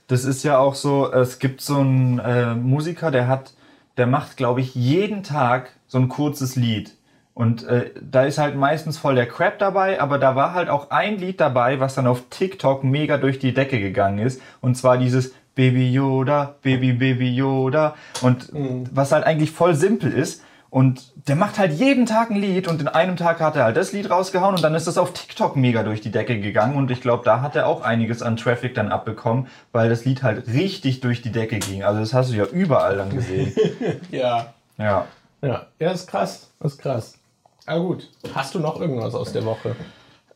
Das ist ja auch so, es gibt so einen äh, Musiker, der hat, der macht, glaube ich, jeden Tag so ein kurzes Lied. Und äh, da ist halt meistens voll der Crap dabei, aber da war halt auch ein Lied dabei, was dann auf TikTok mega durch die Decke gegangen ist. Und zwar dieses Baby Yoda, Baby Baby Yoda. Und was halt eigentlich voll simpel ist. Und der macht halt jeden Tag ein Lied und in einem Tag hat er halt das Lied rausgehauen und dann ist das auf TikTok mega durch die Decke gegangen und ich glaube, da hat er auch einiges an Traffic dann abbekommen, weil das Lied halt richtig durch die Decke ging. Also das hast du ja überall dann gesehen. [laughs] Ja. ja. Ja, ja, ist krass. Ist krass. Aber gut. Hast du noch irgendwas aus der Woche?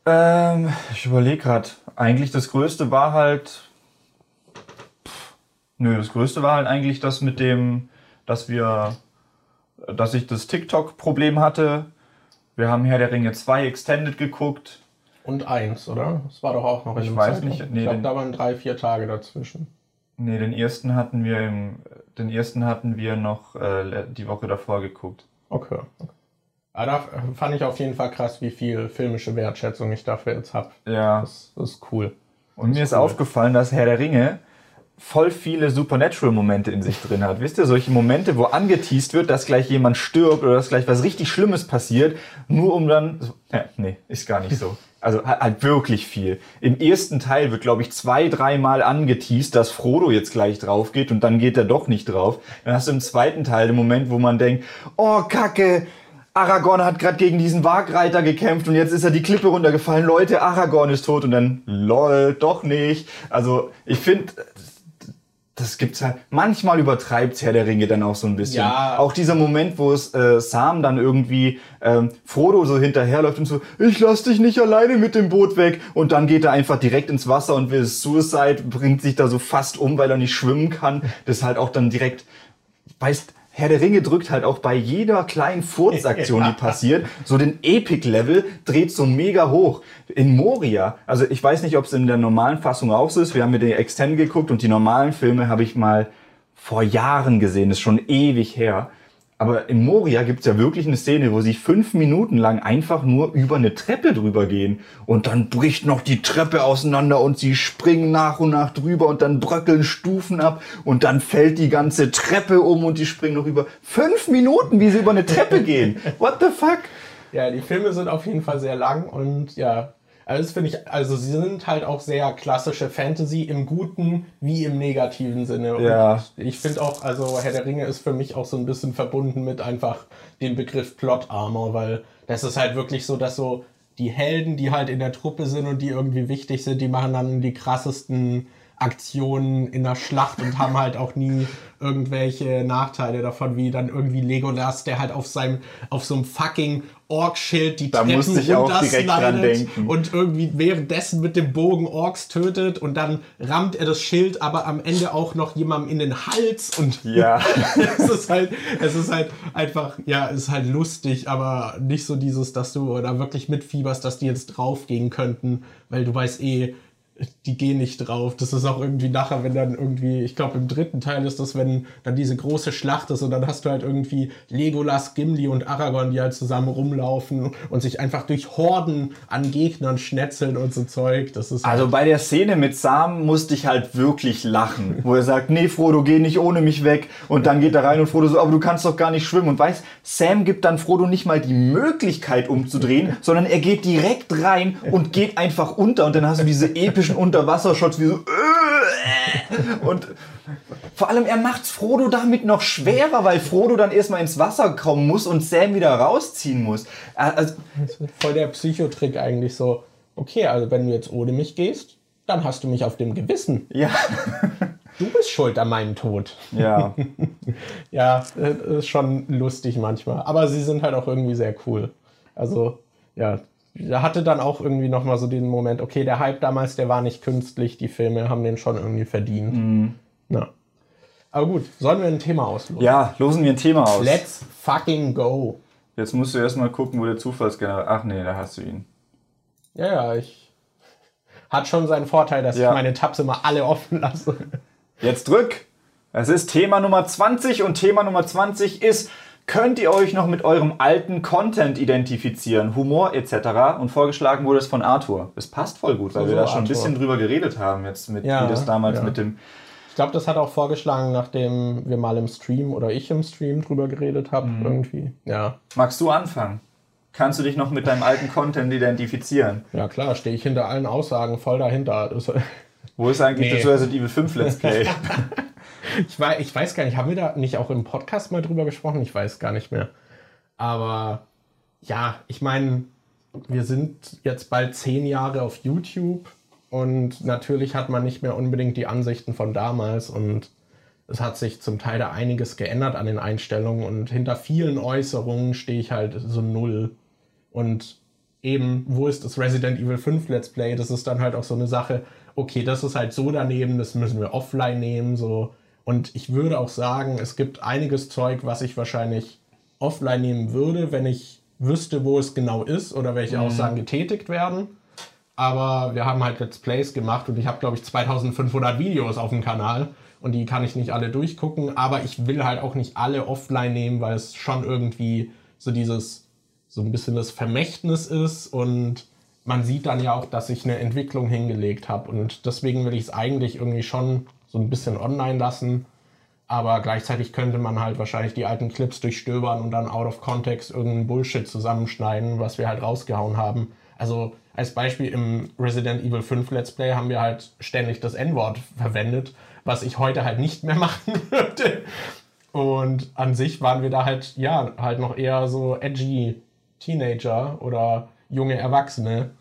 Ähm, ich überlege gerade. Eigentlich das Größte war halt. Pff, nö, das Größte war halt eigentlich das mit dem, dass wir. Dass ich das TikTok-Problem hatte. Wir haben Herr der Ringe 2 Extended geguckt. Und eins, oder? Das war doch auch noch in Ich weiß Zeitraum. nicht. Nee, ich glaube, da waren drei, vier Tage dazwischen. Nee, den ersten hatten wir im, den ersten hatten wir noch äh, die Woche davor geguckt. Okay. okay. Aber da fand ich auf jeden Fall krass, wie viel filmische Wertschätzung ich dafür jetzt habe. Ja. Das, das ist cool. Und mir ist cool. aufgefallen, dass Herr der Ringe voll viele Supernatural-Momente in sich drin hat. Wisst ihr, solche Momente, wo angeteased wird, dass gleich jemand stirbt oder dass gleich was richtig Schlimmes passiert, nur um dann. So, ja, nee, ist gar nicht so. Also halt halt wirklich viel. Im ersten Teil wird, glaube ich, zwei, dreimal angeteased, dass Frodo jetzt gleich drauf geht und dann geht er doch nicht drauf. Dann hast du im zweiten Teil den Moment, wo man denkt, oh Kacke, Aragorn hat gerade gegen diesen Wagreiter gekämpft und jetzt ist er die Klippe runtergefallen. Leute, Aragorn ist tot und dann, lol, doch nicht. Also ich finde, das gibt's halt. Manchmal übertreibt's Herr der Ringe dann auch so ein bisschen. Ja. Auch dieser Moment, wo es äh, Sam dann irgendwie ähm, Frodo so hinterherläuft und so, ich lass dich nicht alleine mit dem Boot weg. Und dann geht er einfach direkt ins Wasser und will Suicide, bringt sich da so fast um, weil er nicht schwimmen kann. Das ist halt auch dann direkt, weißt, Herr der Ringe drückt halt auch bei jeder kleinen Furzaktion, die [laughs] passiert, so den Epic-Level, dreht so mega hoch. In Moria, also ich weiß nicht, ob es in der normalen Fassung auch so ist, wir haben mir den Extend geguckt und die normalen Filme habe ich mal vor Jahren gesehen, das ist schon ewig her. Aber in Moria gibt's ja wirklich eine Szene, wo sie fünf Minuten lang einfach nur über eine Treppe drüber gehen. Und dann bricht noch die Treppe auseinander und sie springen nach und nach drüber und dann bröckeln Stufen ab und dann fällt die ganze Treppe um und die springen noch über. Fünf Minuten, wie sie über eine Treppe gehen. [laughs] What the fuck? Ja, die Filme sind auf jeden Fall sehr lang und ja. Also das finde ich, also sie sind halt auch sehr klassische Fantasy im guten wie im negativen Sinne. Ja. Und ich finde auch, also Herr der Ringe ist für mich auch so ein bisschen verbunden mit einfach dem Begriff Plot Armor, weil das ist halt wirklich so, dass so die Helden, die halt in der Truppe sind und die irgendwie wichtig sind, die machen dann die krassesten Aktionen in der Schlacht und haben halt auch nie irgendwelche Nachteile davon, wie dann irgendwie Legolas, der halt auf seinem, auf so einem fucking Orkschild die Da musste ich auch direkt dran denken. und irgendwie währenddessen mit dem Bogen Orks tötet und dann rammt er das Schild aber am Ende auch noch jemandem in den Hals und Ja. [laughs] es ist halt, es ist halt einfach, ja, es ist halt lustig, aber nicht so dieses, dass du da wirklich mitfieberst, dass die jetzt draufgehen könnten, weil du weißt eh, die gehen nicht drauf. Das ist auch irgendwie nachher, wenn dann irgendwie, ich glaube im dritten Teil ist das, wenn dann diese große Schlacht ist und dann hast du halt irgendwie Legolas, Gimli und Aragorn, die halt zusammen rumlaufen und sich einfach durch Horden an Gegnern schnetzeln und so Zeug. Das ist Also halt, bei der Szene mit Sam musste ich halt wirklich lachen, wo er sagt, nee Frodo, geh nicht ohne mich weg. Und dann geht er rein und Frodo so, aber du kannst doch gar nicht schwimmen. Und weißt, Sam gibt dann Frodo nicht mal die Möglichkeit umzudrehen, sondern er geht direkt rein und geht einfach unter. Und dann hast du diese epischen Unterwassershots wie so, äh, und vor allem er macht's Frodo damit noch schwerer, weil Frodo dann erstmal ins Wasser kommen muss und Sam wieder rausziehen muss. Also, voll der Psychotrick eigentlich so. Okay, also wenn du jetzt ohne mich gehst, dann hast du mich auf dem Gewissen. ja. Du bist schuld an meinem Tod. Ja. [laughs] Ja, äh, ist schon lustig manchmal. Aber sie sind halt auch irgendwie sehr cool. Also, ja, hatte dann auch irgendwie nochmal so den Moment, okay, der Hype damals, der war nicht künstlich, die Filme haben den schon irgendwie verdient. Ja. Aber gut, sollen wir ein Thema auslosen? Ja, losen wir ein Thema aus. Let's fucking go. Jetzt musst du erstmal gucken, wo der Zufallsgenerator. Ach nee, da hast du ihn. Ja, ja, ich. Hat schon seinen Vorteil, dass Ja. ich meine Tabs immer alle offen lasse. Jetzt drück! Es ist Thema Nummer 20 und Thema Nummer 20 ist, könnt ihr euch noch mit eurem alten Content identifizieren, Humor etc. Und vorgeschlagen wurde es von Arthur. Das passt voll gut, weil So, wir so, da schon ein Arthur. bisschen drüber geredet haben, jetzt mit, Ja, wie das damals ja. mit dem. Ich glaube, das hat auch vorgeschlagen, nachdem wir mal im Stream oder ich im Stream drüber geredet habe, irgendwie. Ja. Magst du anfangen? Kannst du dich noch mit deinem alten Content identifizieren? Ja, klar, stehe ich hinter allen Aussagen voll dahinter. Das, Wo ist eigentlich [laughs] Nee. das Resident Evil 5 Let's Play? [laughs] ich, weiß, ich weiß gar nicht, haben wir da nicht auch im Podcast mal drüber gesprochen? Ich weiß gar nicht mehr. Aber ja, ich meine, wir sind jetzt bald zehn Jahre auf YouTube und natürlich hat man nicht mehr unbedingt die Ansichten von damals und es hat sich zum Teil da einiges geändert an den Einstellungen und hinter vielen Äußerungen stehe ich halt so null. Und eben, wo ist das Resident Evil 5 Let's Play? Das ist dann halt auch so eine Sache, okay, das ist halt so daneben, das müssen wir offline nehmen, so. Und ich würde auch sagen, es gibt einiges Zeug, was ich wahrscheinlich offline nehmen würde, wenn ich wüsste, wo es genau ist oder welche Aussagen getätigt werden. Aber wir haben halt Let's Plays gemacht und ich habe, glaube ich, 2500 Videos auf dem Kanal und die kann ich nicht alle durchgucken. Aber ich will halt auch nicht alle offline nehmen, weil es schon irgendwie so dieses, so ein bisschen das Vermächtnis ist und man sieht dann ja auch, dass ich eine Entwicklung hingelegt habe und deswegen will ich es eigentlich irgendwie schon so ein bisschen online lassen. Aber gleichzeitig könnte man halt wahrscheinlich die alten Clips durchstöbern und dann out of context irgendeinen Bullshit zusammenschneiden, was wir halt rausgehauen haben. Also als Beispiel im Resident Evil 5 Let's Play haben wir halt ständig das N-Wort verwendet, was ich heute halt nicht mehr [laughs] machen würde. Und an sich waren wir da halt, ja, halt noch eher so edgy Teenager oder junge Erwachsene.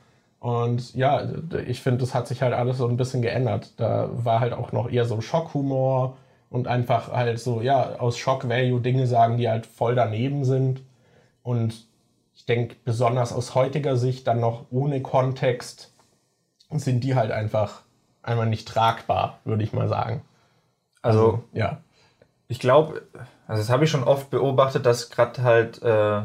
Und ja, ich finde, das hat sich halt alles so ein bisschen geändert. Da war halt auch noch eher so Schockhumor und einfach halt so, ja, aus Shock-Value Dinge sagen, die halt voll daneben sind. Und ich denke, besonders aus heutiger Sicht, dann noch ohne Kontext, sind die halt einfach einmal nicht tragbar, würde ich mal sagen. Also, Ja. ich glaube, also das habe ich schon oft beobachtet, dass gerade halt äh, äh,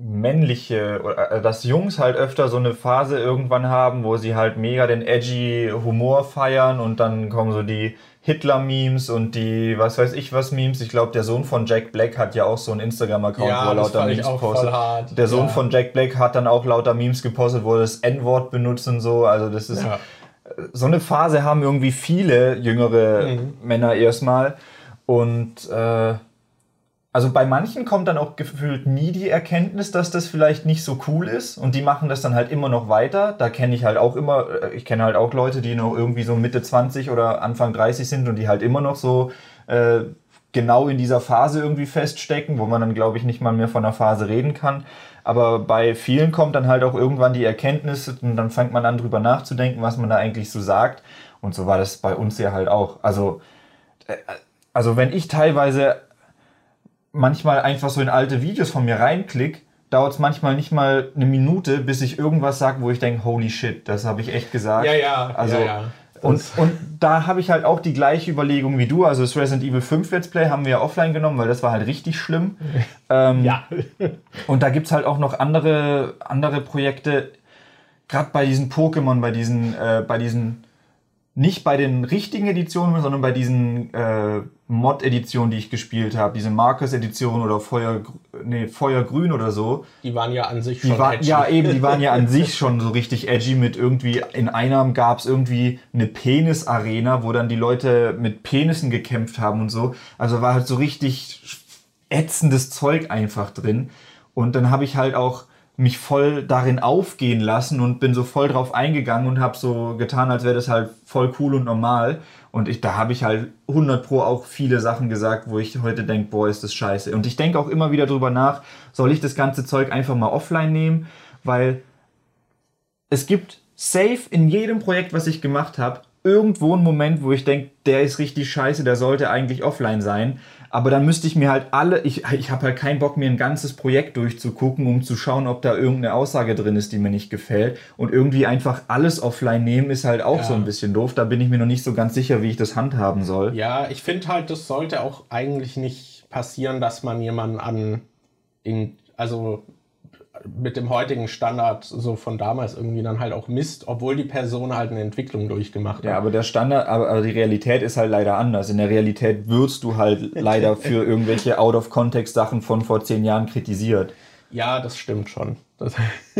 männliche, oder, äh, dass Jungs halt öfter so eine Phase irgendwann haben, wo sie halt mega den edgy Humor feiern und dann kommen so die Hitler-Memes und die, was weiß ich was Memes. Ich glaube, der Sohn von Jack Black hat ja auch so einen Instagram-Account, Ja, wo er lauter Memes postet. Der Sohn Ja. von Jack Black hat dann auch lauter Memes gepostet, wo er das N-Wort benutzt und so. Also das ist Ja. so eine Phase haben irgendwie viele jüngere Mhm. Männer erstmal. Und äh, also bei manchen kommt dann auch gefühlt nie die Erkenntnis, dass das vielleicht nicht so cool ist und die machen das dann halt immer noch weiter. Da kenne ich halt auch immer, äh, ich kenne halt auch Leute, die noch irgendwie so Mitte 20 oder Anfang 30 sind und die halt immer noch so äh, genau in dieser Phase irgendwie feststecken, wo man dann glaube ich nicht mal mehr von einer Phase reden kann. Aber bei vielen kommt dann halt auch irgendwann die Erkenntnis und dann fängt man an drüber nachzudenken, was man da eigentlich so sagt. Und so war das bei uns ja halt auch. Also, äh, also wenn ich teilweise manchmal einfach so in alte Videos von mir reinklick, dauert es manchmal nicht mal eine Minute, bis ich irgendwas sage, wo ich denke, holy shit, das habe ich echt gesagt. Ja, ja. Also, ja, ja. Und, und da habe ich halt auch die gleiche Überlegung wie du. Also das Resident Evil 5 Let's Play haben wir ja offline genommen, weil das war halt richtig schlimm. [laughs] ähm, ja. und da gibt es halt auch noch andere, andere Projekte, gerade bei diesen Pokémon, bei diesen, äh, bei diesen nicht bei den richtigen Editionen, sondern bei diesen äh, Mod-Editionen, die ich gespielt habe, diese Marcus-Edition oder Feuer, nee, Feuergrün oder so. Die waren ja an sich die schon war, edgy. Ja, eben, die waren ja an [laughs] sich schon so richtig edgy mit irgendwie, in einem gab es irgendwie eine Penis-Arena, wo dann die Leute mit Penissen gekämpft haben und so. Also war halt so richtig ätzendes Zeug einfach drin. Und dann habe ich halt auch mich voll darin aufgehen lassen und bin so voll drauf eingegangen und habe so getan, als wäre das halt voll cool und normal. Und ich, da habe ich halt 100 pro auch viele Sachen gesagt, wo ich heute denke, boah, ist das scheiße. Und ich denke auch immer wieder drüber nach, soll ich das ganze Zeug einfach mal offline nehmen, weil es gibt safe in jedem Projekt, was ich gemacht habe, irgendwo einen Moment, wo ich denke, der ist richtig scheiße, der sollte eigentlich offline sein. Aber dann müsste ich mir halt alle, ich, ich habe halt keinen Bock, mir ein ganzes Projekt durchzugucken, um zu schauen, ob da irgendeine Aussage drin ist, die mir nicht gefällt. Und irgendwie einfach alles offline nehmen, ist halt auch Ja. so ein bisschen doof. Da bin ich mir noch nicht so ganz sicher, wie ich das handhaben soll. Ja, ich finde halt, das sollte auch eigentlich nicht passieren, dass man jemanden an den, also mit dem heutigen Standard so von damals irgendwie dann halt auch misst, obwohl die Person halt eine Entwicklung durchgemacht Ja, hat. aber der Standard, aber, aber die Realität ist halt leider anders. In der Realität wirst du halt [laughs] leider für irgendwelche Out-of-Context-Sachen von vor zehn Jahren kritisiert. Ja, das stimmt schon. Das, [laughs]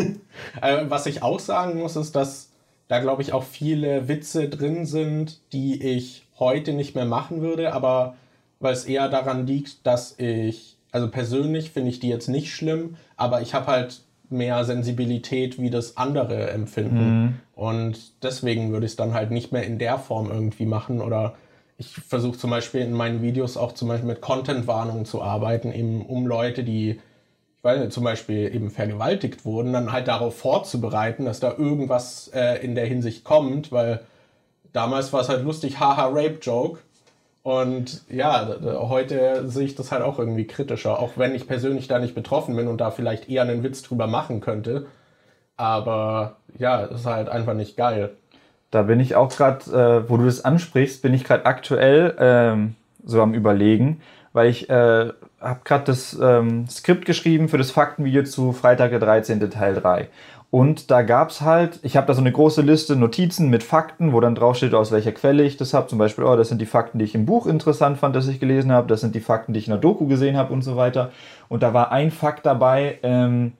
äh, was ich auch sagen muss, ist, dass da, glaube ich, auch viele Witze drin sind, die ich heute nicht mehr machen würde, aber weil es eher daran liegt, dass ich, also persönlich finde ich die jetzt nicht schlimm, aber ich habe halt mehr Sensibilität, wie das andere empfinden. Und deswegen würde ich es dann halt nicht mehr in der Form irgendwie machen oder ich versuche zum Beispiel in meinen Videos auch zum Beispiel mit Content-Warnungen zu arbeiten, eben um Leute, die ich weiß nicht, zum Beispiel eben vergewaltigt wurden, dann halt darauf vorzubereiten, dass da irgendwas äh, in der Hinsicht kommt, weil damals war es halt lustig, haha, Rape-Joke. Und ja, heute sehe ich das halt auch irgendwie kritischer, auch wenn ich persönlich da nicht betroffen bin und da vielleicht eher einen Witz drüber machen könnte. Aber ja, ist halt einfach nicht geil. Da bin ich auch gerade, äh, wo du das ansprichst, bin ich gerade aktuell ähm, so am Überlegen, weil ich äh, habe gerade das ähm, Skript geschrieben für das Faktenvideo zu Freitag der 13. Teil 3. Und da gab's halt, ich habe da so eine große Liste Notizen mit Fakten, wo dann draufsteht, aus welcher Quelle ich das habe. Zum Beispiel, oh, das sind die Fakten, die ich im Buch interessant fand, das ich gelesen habe. Das sind die Fakten, die ich in der Doku gesehen habe und so weiter. Und da war ein Fakt dabei, ähm,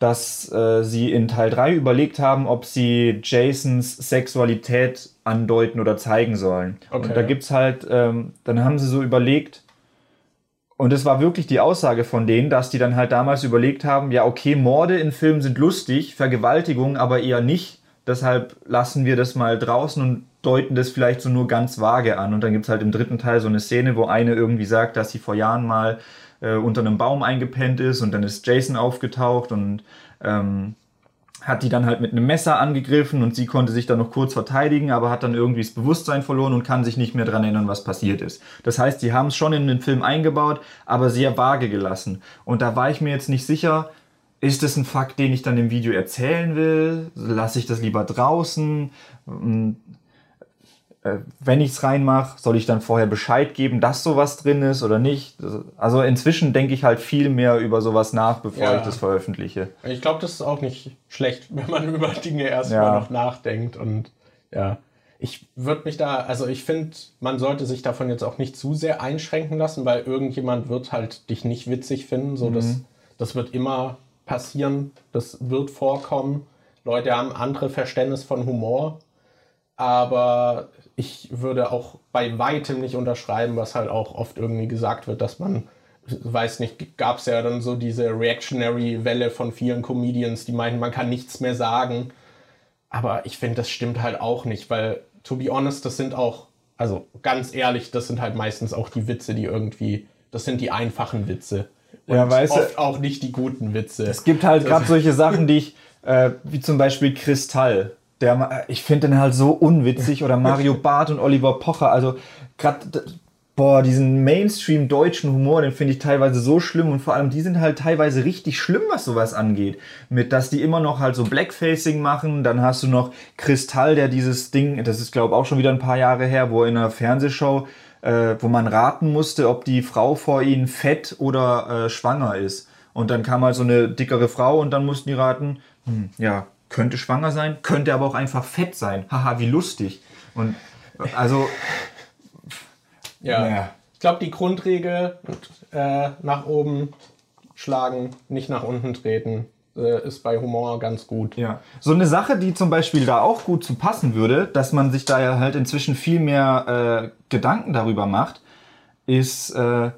dass äh, sie in Teil 3 überlegt haben, ob sie Jasons Sexualität andeuten oder zeigen sollen. Okay. Und da gibt's halt, ähm, dann haben sie so überlegt, und es war wirklich die Aussage von denen, dass die dann halt damals überlegt haben, ja, okay, Morde in Filmen sind lustig, Vergewaltigungen aber eher nicht. Deshalb lassen wir das mal draußen und deuten das vielleicht so nur ganz vage an. Und dann gibt's halt im dritten Teil so eine Szene, wo eine irgendwie sagt, dass sie vor Jahren mal äh, unter einem Baum eingepennt ist und dann ist Jason aufgetaucht und ähm, hat die dann halt mit einem Messer angegriffen und sie konnte sich dann noch kurz verteidigen, aber hat dann irgendwie das Bewusstsein verloren und kann sich nicht mehr dran erinnern, was passiert ist. Das heißt, die haben es schon in den Film eingebaut, aber sehr vage gelassen. Und da war ich mir jetzt nicht sicher, ist das ein Fakt, den ich dann im Video erzählen will? Lasse ich das lieber draußen? Äh, Wenn ich es reinmache, soll ich dann vorher Bescheid geben, dass sowas drin ist oder nicht? Also inzwischen denke ich halt viel mehr über sowas nach, bevor Ja. ich das veröffentliche. Ich glaube, das ist auch nicht schlecht, wenn man [laughs] über Dinge erstmal Ja. noch nachdenkt. Und ja, ich würde mich da, also ich finde, man sollte sich davon jetzt auch nicht zu sehr einschränken lassen, weil irgendjemand wird halt dich nicht witzig finden. So, das, das wird immer passieren, das wird vorkommen. Leute haben andere Verständnis von Humor. Aber ich würde auch bei weitem nicht unterschreiben, was halt auch oft irgendwie gesagt wird, dass man weiß nicht, gab es ja dann so diese Reactionary-Welle von vielen Comedians, die meinten, man kann nichts mehr sagen. Aber ich finde, das stimmt halt auch nicht, weil, to be honest, das sind auch, also ganz ehrlich, das sind halt meistens auch die Witze, die irgendwie, das sind die einfachen Witze. Und Ja, weißt du- oft auch nicht die guten Witze. Es gibt halt gerade [laughs] solche Sachen, die ich, äh, wie zum Beispiel Kristall. Der, äh, ich finde den halt so unwitzig oder Mario [laughs] Barth und Oliver Pocher. Also gerade, boah, diesen Mainstream deutschen Humor, den finde ich teilweise so schlimm und vor allem die sind halt teilweise richtig schlimm, was sowas angeht. Mit, dass die immer noch halt so Blackfacing machen. Dann hast du noch Kristall, der dieses Ding, das ist glaube auch schon wieder ein paar Jahre her, wo er in einer Fernsehshow, äh, wo man raten musste, ob die Frau vor ihnen fett oder äh, schwanger ist. Und dann kam halt so eine dickere Frau und dann mussten die raten, hm, ja, könnte schwanger sein, könnte aber auch einfach fett sein. Haha, wie lustig. Und also, [laughs] Ja. Naja. Ich glaube, die Grundregel äh, nach oben schlagen, nicht nach unten treten, äh, ist bei Humor ganz gut. ja. So eine Sache, die zum Beispiel da auch gut zu passen würde, dass man sich da ja halt inzwischen viel mehr äh, Gedanken darüber macht, ist, äh,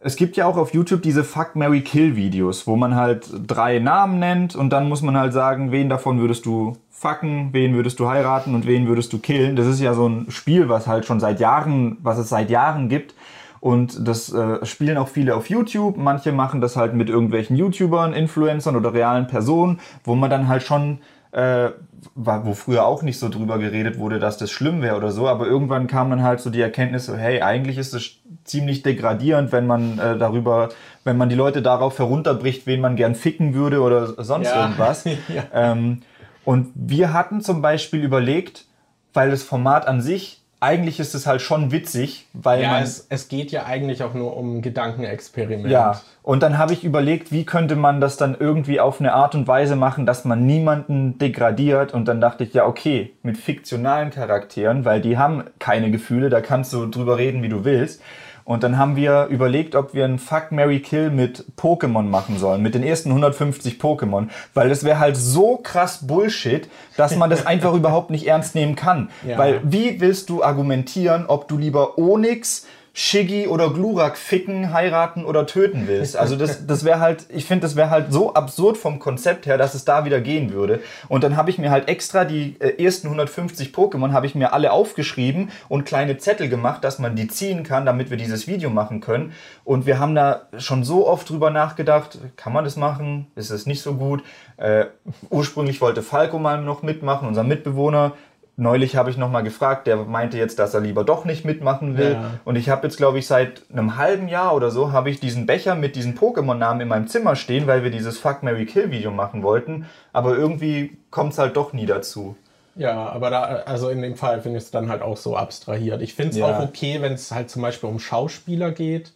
es gibt ja auch auf YouTube diese Fuck, Mary Kill Videos, wo man halt drei Namen nennt und dann muss man halt sagen, wen davon würdest du fucken, wen würdest du heiraten und wen würdest du killen. Das ist ja so ein Spiel, was halt schon seit Jahren, was es seit Jahren gibt. Und das äh, spielen auch viele auf YouTube. Manche machen das halt mit irgendwelchen YouTubern, Influencern oder realen Personen, wo man dann halt schon, äh, wo früher auch nicht so drüber geredet wurde, dass das schlimm wäre oder so. Aber irgendwann kam dann halt so die Erkenntnis, so, hey, eigentlich ist es ziemlich degradierend, wenn man äh, darüber, wenn man die Leute darauf herunterbricht, wen man gern ficken würde oder sonst Ja. irgendwas. [laughs] Ja. Ähm, und wir hatten zum Beispiel überlegt, weil das Format an sich, eigentlich ist es halt schon witzig, weil Ja, man. es, es geht ja eigentlich auch nur um Gedankenexperiment. ja, und dann habe ich überlegt, wie könnte man das dann irgendwie auf eine Art und Weise machen, dass man niemanden degradiert. Und dann dachte ich, ja, okay, mit fiktionalen Charakteren, weil die haben keine Gefühle, da kannst du drüber reden, wie du willst. Und dann haben wir überlegt, ob wir einen Fuck, Mary Kill mit Pokémon machen sollen, mit den ersten 150 Pokémon, weil das wäre halt so krass Bullshit, dass man das [laughs] einfach überhaupt nicht ernst nehmen kann. Ja. Weil wie willst du argumentieren, ob du lieber Onyx, Shiggy oder Glurak ficken, heiraten oder töten willst? Also das, das wäre halt, ich finde, das wäre halt so absurd vom Konzept her, dass es da wieder gehen würde. Und dann habe ich mir halt extra die äh, ersten 150 Pokémon habe ich mir alle aufgeschrieben und kleine Zettel gemacht, dass man die ziehen kann, damit wir dieses Video machen können. Und wir haben da schon so oft drüber nachgedacht, kann man das machen? Ist es nicht so gut? Äh, ursprünglich wollte Falco mal noch mitmachen, unser Mitbewohner. Neulich habe ich noch mal gefragt, der meinte jetzt, dass er lieber doch nicht mitmachen will. Ja. Und ich habe jetzt, glaube ich, seit einem halben Jahr oder so, habe ich diesen Becher mit diesen Pokémon-Namen in meinem Zimmer stehen, weil wir dieses Fuck, Mary Kill Video machen wollten. Aber irgendwie kommt es halt doch nie dazu. Ja, aber da, also in dem Fall finde ich es dann halt auch so abstrahiert. Ich finde es Ja. auch okay, wenn es halt zum Beispiel um Schauspieler geht,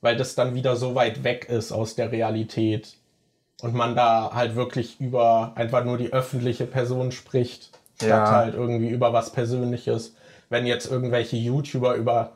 weil das dann wieder so weit weg ist aus der Realität und man da halt wirklich über einfach nur die öffentliche Person spricht, statt Ja. halt irgendwie über was Persönliches. Wenn jetzt irgendwelche YouTuber über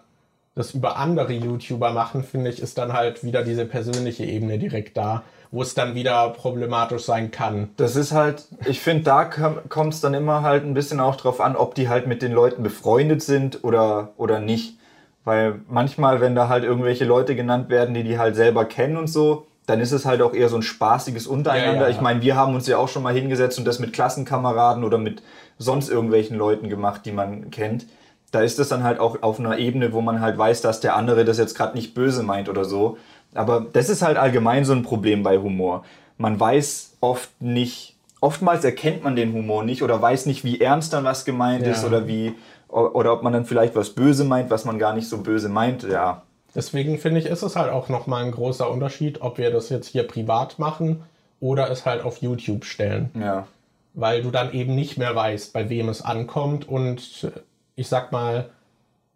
das über andere YouTuber machen, finde ich, ist dann halt wieder diese persönliche Ebene direkt da, wo es dann wieder problematisch sein kann. Das ist halt, ich finde, da kommt es dann immer halt ein bisschen auch drauf an, ob die halt mit den Leuten befreundet sind oder, oder nicht. Weil manchmal, wenn da halt irgendwelche Leute genannt werden, die die halt selber kennen und so, dann ist es halt auch eher so ein spaßiges Untereinander. Ja, ja. Ich meine, wir haben uns ja auch schon mal hingesetzt und das mit Klassenkameraden oder mit sonst irgendwelchen Leuten gemacht, die man kennt. Da ist es dann halt auch auf einer Ebene, wo man halt weiß, dass der andere das jetzt gerade nicht böse meint oder so. Aber das ist halt allgemein so ein Problem bei Humor. Man weiß oft nicht, oftmals erkennt man den Humor nicht oder weiß nicht, wie ernst dann was gemeint Ja. ist oder wie, oder ob man dann vielleicht was böse meint, was man gar nicht so böse meint. Ja, Deswegen finde ich, ist es halt auch nochmal ein großer Unterschied, ob wir das jetzt hier privat machen oder es halt auf YouTube stellen. ja. Weil du dann eben nicht mehr weißt, bei wem es ankommt. Und äh, ich sag mal,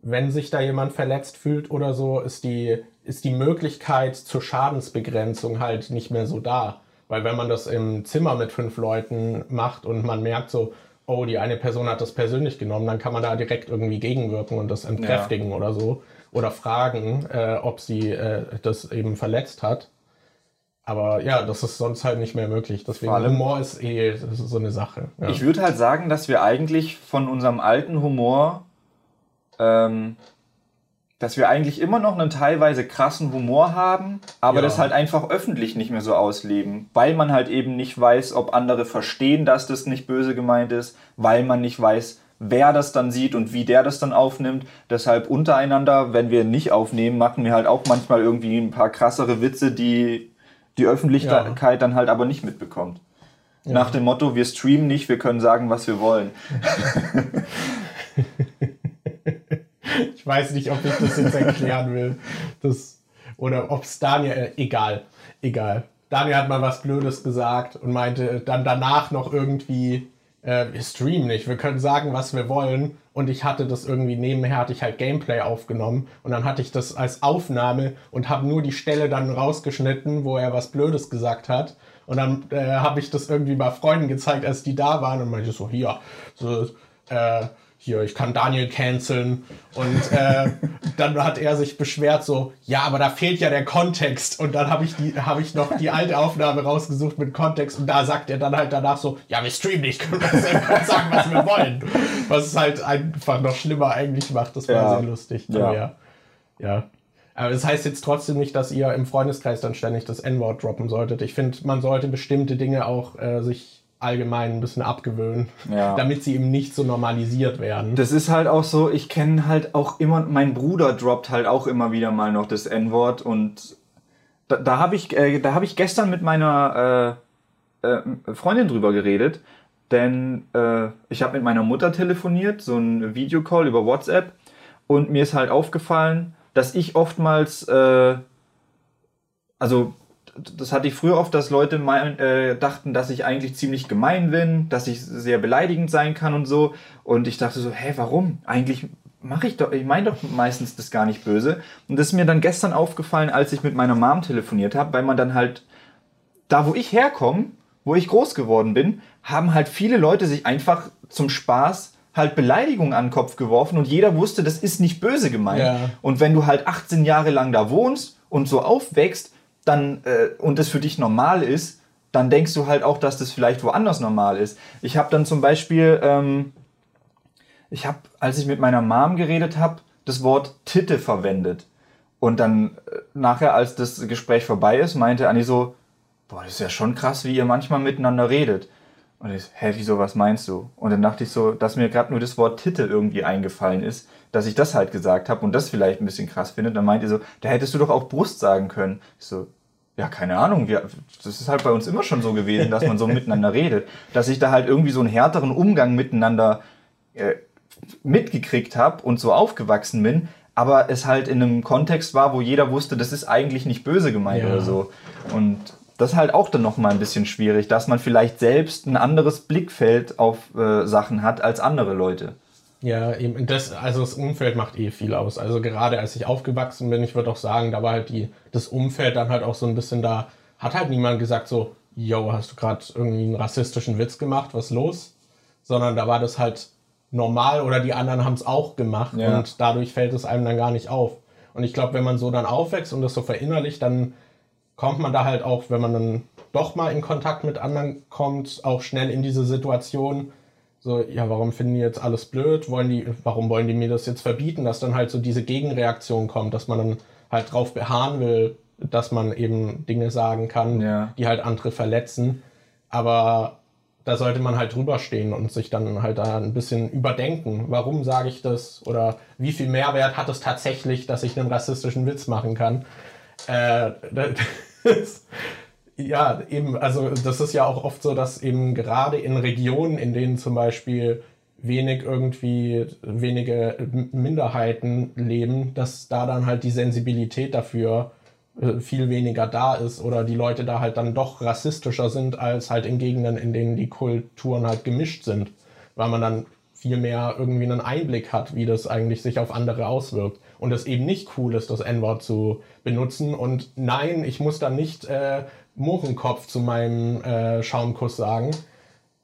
wenn sich da jemand verletzt fühlt oder so, ist die, ist die Möglichkeit zur Schadensbegrenzung halt nicht mehr so da. Weil wenn man das im Zimmer mit fünf Leuten macht und man merkt so, oh, die eine Person hat das persönlich genommen, dann kann man da direkt irgendwie gegenwirken und das entkräftigen oder so. Oder fragen, äh, ob sie äh, das eben verletzt hat. Aber ja, das ist sonst halt nicht mehr möglich. Deswegen Vor allem- Humor ist eh ist so eine Sache. Ja. Ich würde halt sagen, dass wir eigentlich von unserem alten Humor ähm, dass wir eigentlich immer noch einen teilweise krassen Humor haben, aber Ja. das halt einfach öffentlich nicht mehr so ausleben, weil man halt eben nicht weiß, ob andere verstehen, dass das nicht böse gemeint ist, weil man nicht weiß, wer das dann sieht und wie der das dann aufnimmt. Deshalb untereinander, wenn wir nicht aufnehmen, machen wir halt auch manchmal irgendwie ein paar krassere Witze, die die Öffentlichkeit dann halt aber nicht mitbekommt. Nach dem Motto, wir streamen nicht, wir können sagen, was wir wollen. [laughs] Ich weiß nicht, ob ich das jetzt erklären will. Das, oder ob es Daniel, äh, egal, egal. Daniel hat mal was Blödes gesagt und meinte dann danach noch irgendwie, äh, wir streamen nicht, wir können sagen, was wir wollen. Und ich hatte das irgendwie nebenher, hatte ich halt Gameplay aufgenommen und dann hatte ich das als Aufnahme und habe nur die Stelle dann rausgeschnitten, wo er was Blödes gesagt hat. Und dann äh, habe ich das irgendwie bei Freunden gezeigt, als die da waren und meinte so, hier, so, äh, hier, ich kann Daniel canceln. Und äh, [laughs] dann hat er sich beschwert, so, ja, aber da fehlt ja der Kontext. Und dann habe ich, die- hab ich noch die alte Aufnahme rausgesucht mit Kontext. Und da sagt er dann halt danach so, ja, wir streamen nicht, [laughs] können wir selber sagen, was wir wollen. Was es halt einfach noch schlimmer eigentlich macht. Das war Ja. sehr lustig. Ja. Aber ja. ja. Aber das heißt jetzt trotzdem nicht, dass ihr im Freundeskreis dann ständig das N-Wort droppen solltet. Ich finde, man sollte bestimmte Dinge auch äh, sich allgemein ein bisschen abgewöhnen, Ja. damit sie eben nicht so normalisiert werden. Das ist halt auch so, ich kenne halt auch immer, mein Bruder droppt halt auch immer wieder mal noch das N-Wort und da, da habe ich, äh, da habe ich gestern mit meiner äh, äh, Freundin drüber geredet, denn äh, ich habe mit meiner Mutter telefoniert, so ein Videocall über WhatsApp und mir ist halt aufgefallen, dass ich oftmals, äh, also das hatte ich früher oft, dass Leute mein, äh, dachten, dass ich eigentlich ziemlich gemein bin, dass ich sehr beleidigend sein kann und so. Und ich dachte so, hä, warum? Eigentlich mache ich doch, ich meine doch meistens das gar nicht böse. Und das ist mir dann gestern aufgefallen, als ich mit meiner Mom telefoniert habe, weil man dann halt, da wo ich herkomme, wo ich groß geworden bin, haben halt viele Leute sich einfach zum Spaß halt Beleidigungen an den Kopf geworfen und jeder wusste, das ist nicht böse gemeint. Ja. Und wenn du halt 18 Jahre lang da wohnst und so aufwächst, dann äh, und das für dich normal ist, dann denkst du halt auch, dass das vielleicht woanders normal ist. Ich habe dann zum Beispiel, ähm, ich habe, als ich mit meiner Mom geredet habe, das Wort Titte verwendet. Und dann äh, nachher, als das Gespräch vorbei ist, meinte Anni so, boah, das ist ja schon krass, wie ihr manchmal miteinander redet. Und ich, hä, wieso, was meinst du? Und dann dachte ich so, dass mir gerade nur das Wort Titte irgendwie eingefallen ist, dass ich das halt gesagt habe und das vielleicht ein bisschen krass finde. Dann meint ihr so, da hättest du doch auch Brust sagen können. Ich so, ja, keine Ahnung, wir, das ist halt bei uns immer schon so gewesen, dass man so [laughs] miteinander redet. Dass ich da halt irgendwie so einen härteren Umgang miteinander äh, mitgekriegt habe und so aufgewachsen bin, aber es halt in einem Kontext war, wo jeder wusste, das ist eigentlich nicht böse gemeint Ja. oder so. Und das ist halt auch dann nochmal ein bisschen schwierig, dass man vielleicht selbst ein anderes Blickfeld auf äh, Sachen hat als andere Leute. Ja, eben das, also das Umfeld macht eh viel aus. Also gerade als ich aufgewachsen bin, ich würde auch sagen, da war halt die, das Umfeld dann halt auch so ein bisschen da, hat halt niemand gesagt so, yo, hast du gerade irgendwie einen rassistischen Witz gemacht, was los? Sondern da war das halt normal oder die anderen haben es auch gemacht Ja. und dadurch fällt es einem dann gar nicht auf. Und ich glaube, wenn man so dann aufwächst und das so verinnerlicht, dann kommt man da halt auch, wenn man dann doch mal in Kontakt mit anderen kommt, auch schnell in diese Situation, so, ja, warum finden die jetzt alles blöd? Wollen die, warum wollen die mir das jetzt verbieten? Dass dann halt so diese Gegenreaktion kommt, dass man dann halt drauf beharren will, dass man eben Dinge sagen kann, Ja. die halt andere verletzen. Aber da sollte man halt drüber stehen und sich dann halt da ein bisschen überdenken. Warum sage ich das? Oder wie viel Mehrwert hat es tatsächlich, dass ich einen rassistischen Witz machen kann? Äh, [laughs] das, ja, eben, also das ist ja auch oft so, dass eben gerade in Regionen, in denen zum Beispiel wenig irgendwie, wenige Minderheiten leben, dass da dann halt die Sensibilität dafür äh, viel weniger da ist oder die Leute da halt dann doch rassistischer sind als halt in Gegenden, in denen die Kulturen halt gemischt sind, weil man dann viel mehr irgendwie einen Einblick hat, wie das eigentlich sich auf andere auswirkt. Und es eben nicht cool ist, das N-Wort zu benutzen. Und nein, ich muss dann nicht äh, Mohrenkopf zu meinem äh, Schaumkuss sagen.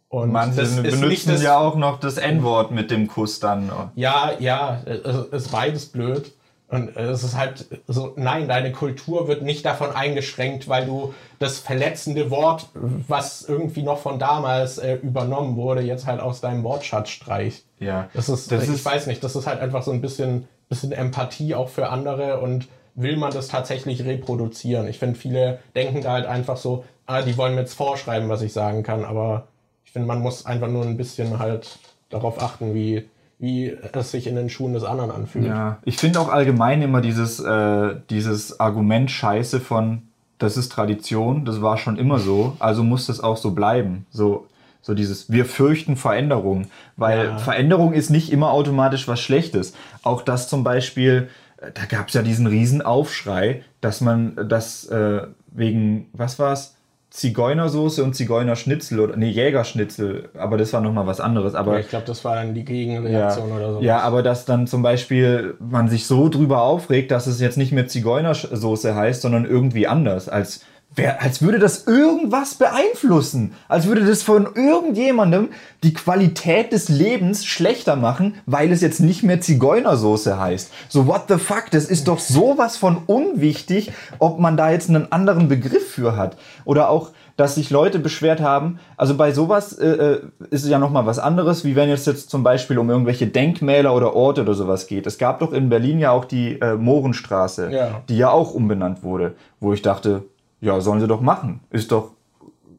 Und Manche benutzen ja auch noch das N-Wort mit dem Kuss dann. ja, ja, es ist beides blöd. Und es ist halt so, nein, deine Kultur wird nicht davon eingeschränkt, weil du das verletzende Wort, was irgendwie noch von damals äh, übernommen wurde, jetzt halt aus deinem Wortschatz streichst. Ja, Das ist, das ich ist weiß nicht, das ist halt einfach so ein bisschen bisschen Empathie auch für andere und will man das tatsächlich reproduzieren? Ich finde, viele denken da halt einfach so, ah, die wollen mir jetzt vorschreiben, was ich sagen kann, aber ich finde, man muss einfach nur ein bisschen halt darauf achten, wie, wie es sich in den Schuhen des anderen anfühlt. Ja, ich finde auch allgemein immer dieses, äh, dieses Argument scheiße von, das ist Tradition, das war schon immer so, also muss das auch so bleiben. So, so dieses, wir fürchten Veränderung, weil ja. Veränderung ist nicht immer automatisch was Schlechtes. Auch das zum Beispiel, da gab es ja diesen Riesenaufschrei, dass man das äh, wegen, was war's? Zigeunersoße und Zigeunerschnitzel oder nee, Jägerschnitzel, aber das war nochmal was anderes. Aber ja, ich glaube, das war dann die Gegenreaktion ja, oder so. Ja, aber dass dann zum Beispiel man sich so drüber aufregt, dass es jetzt nicht mehr Zigeunersoße heißt, sondern irgendwie anders, als Wer, als würde das irgendwas beeinflussen. Als würde das von irgendjemandem die Qualität des Lebens schlechter machen, weil es jetzt nicht mehr Zigeunersoße heißt. So, what the fuck? Das ist doch sowas von unwichtig, ob man da jetzt einen anderen Begriff für hat. Oder auch, dass sich Leute beschwert haben. Also bei sowas äh, äh ist es ja nochmal was anderes, wie wenn es jetzt zum Beispiel um irgendwelche Denkmäler oder Orte oder sowas geht. Es gab doch in Berlin ja auch die äh, Mohrenstraße, ja. die ja auch umbenannt wurde, wo ich dachte, ja, sollen sie doch machen. Ist doch,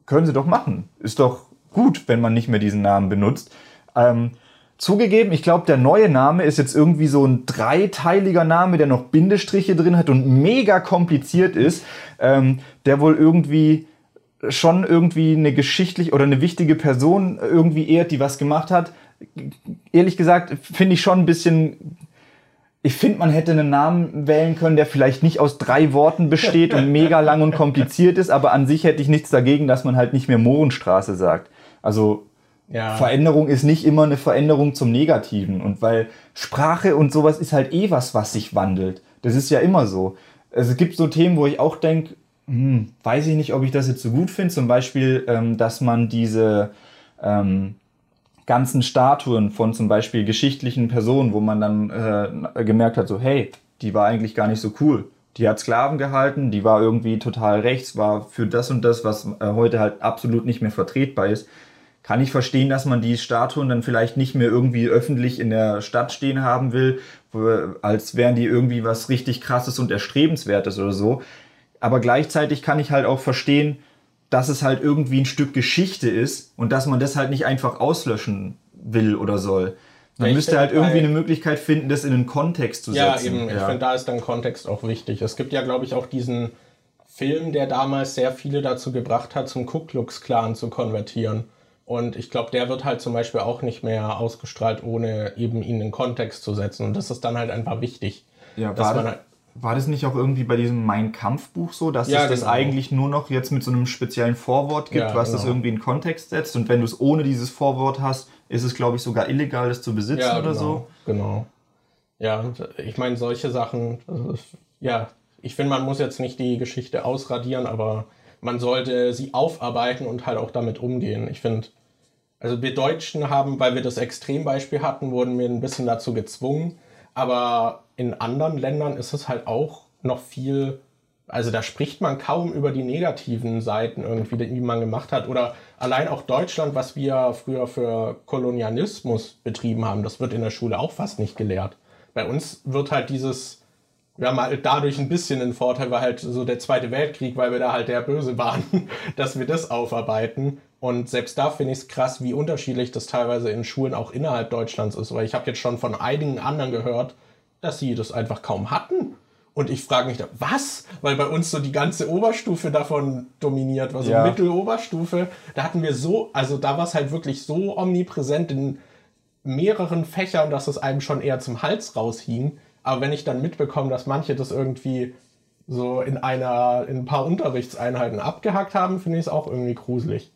können sie doch machen. Ist doch gut, wenn man nicht mehr diesen Namen benutzt. Ähm, zugegeben, ich glaube, der neue Name ist jetzt irgendwie so ein dreiteiliger Name, der noch Bindestriche drin hat und mega kompliziert ist, ähm, der wohl irgendwie schon irgendwie eine geschichtlich oder eine wichtige Person irgendwie ehrt, die was gemacht hat. Ehrlich gesagt, finde ich schon ein bisschen ich finde, man hätte einen Namen wählen können, der vielleicht nicht aus drei Worten besteht und [laughs] mega lang und kompliziert ist, aber an sich hätte ich nichts dagegen, dass man halt nicht mehr Mohrenstraße sagt. Also ja. Veränderung ist nicht immer eine Veränderung zum Negativen. Und weil Sprache und sowas ist halt eh was, was sich wandelt. Das ist ja immer so. Also es gibt so Themen, wo ich auch denke, hm, weiß ich nicht, ob ich das jetzt so gut finde. Zum Beispiel, ähm, dass man diese ähm, ganzen Statuen von zum Beispiel geschichtlichen Personen, wo man dann äh, gemerkt hat, so hey, die war eigentlich gar nicht so cool. Die hat Sklaven gehalten, die war irgendwie total rechts, war für das und das, was äh, heute halt absolut nicht mehr vertretbar ist. Kann ich verstehen, dass man die Statuen dann vielleicht nicht mehr irgendwie öffentlich in der Stadt stehen haben will, als wären die irgendwie was richtig krasses und erstrebenswertes oder so. Aber gleichzeitig kann ich halt auch verstehen, dass es halt irgendwie ein Stück Geschichte ist und dass man das halt nicht einfach auslöschen will oder soll. Man ja, müsste halt irgendwie eine Möglichkeit finden, das in einen Kontext zu ja, setzen. Eben. Ja, ich finde, da ist dann Kontext auch wichtig. Es gibt ja, glaube ich, auch diesen Film, der damals sehr viele dazu gebracht hat, zum Ku Klux Klan zu konvertieren. Und ich glaube, der wird halt zum Beispiel auch nicht mehr ausgestrahlt, ohne eben ihn in Kontext zu setzen. Und das ist dann halt einfach wichtig. Ja, dass man halt war das nicht auch irgendwie bei diesem Mein Kampf-Buch so, dass ja, es das genau. eigentlich nur noch jetzt mit so einem speziellen Vorwort gibt, ja, was genau. das irgendwie in Kontext setzt? Und wenn du es ohne dieses Vorwort hast, ist es, glaube ich, sogar illegal, das zu besitzen ja, oder genau, so? Genau. Ja, ich meine, solche Sachen, ja, ich finde, man muss jetzt nicht die Geschichte ausradieren, aber man sollte sie aufarbeiten und halt auch damit umgehen. Ich finde, also wir Deutschen haben, weil wir das Extrembeispiel hatten, wurden wir ein bisschen dazu gezwungen, aber in anderen Ländern ist es halt auch noch viel, also da spricht man kaum über die negativen Seiten irgendwie, die man gemacht hat. Oder allein auch Deutschland, was wir früher für Kolonialismus betrieben haben, das wird in der Schule auch fast nicht gelehrt. Bei uns wird halt dieses, wir haben halt dadurch ein bisschen einen Vorteil, weil halt so der Zweite Weltkrieg, weil wir da halt der Böse waren, [laughs] dass wir das aufarbeiten. Und selbst da finde ich es krass, wie unterschiedlich das teilweise in Schulen auch innerhalb Deutschlands ist. Weil ich habe jetzt schon von einigen anderen gehört, dass sie das einfach kaum hatten. Und ich frage mich da, was? Weil bei uns so die ganze Oberstufe davon dominiert war, so ja. Mitteloberstufe. Da hatten wir so, also da war es halt wirklich so omnipräsent in mehreren Fächern, dass es einem schon eher zum Hals raushing. Aber wenn ich dann mitbekomme, dass manche das irgendwie so in einer, in ein paar Unterrichtseinheiten abgehackt haben, finde ich es auch irgendwie gruselig.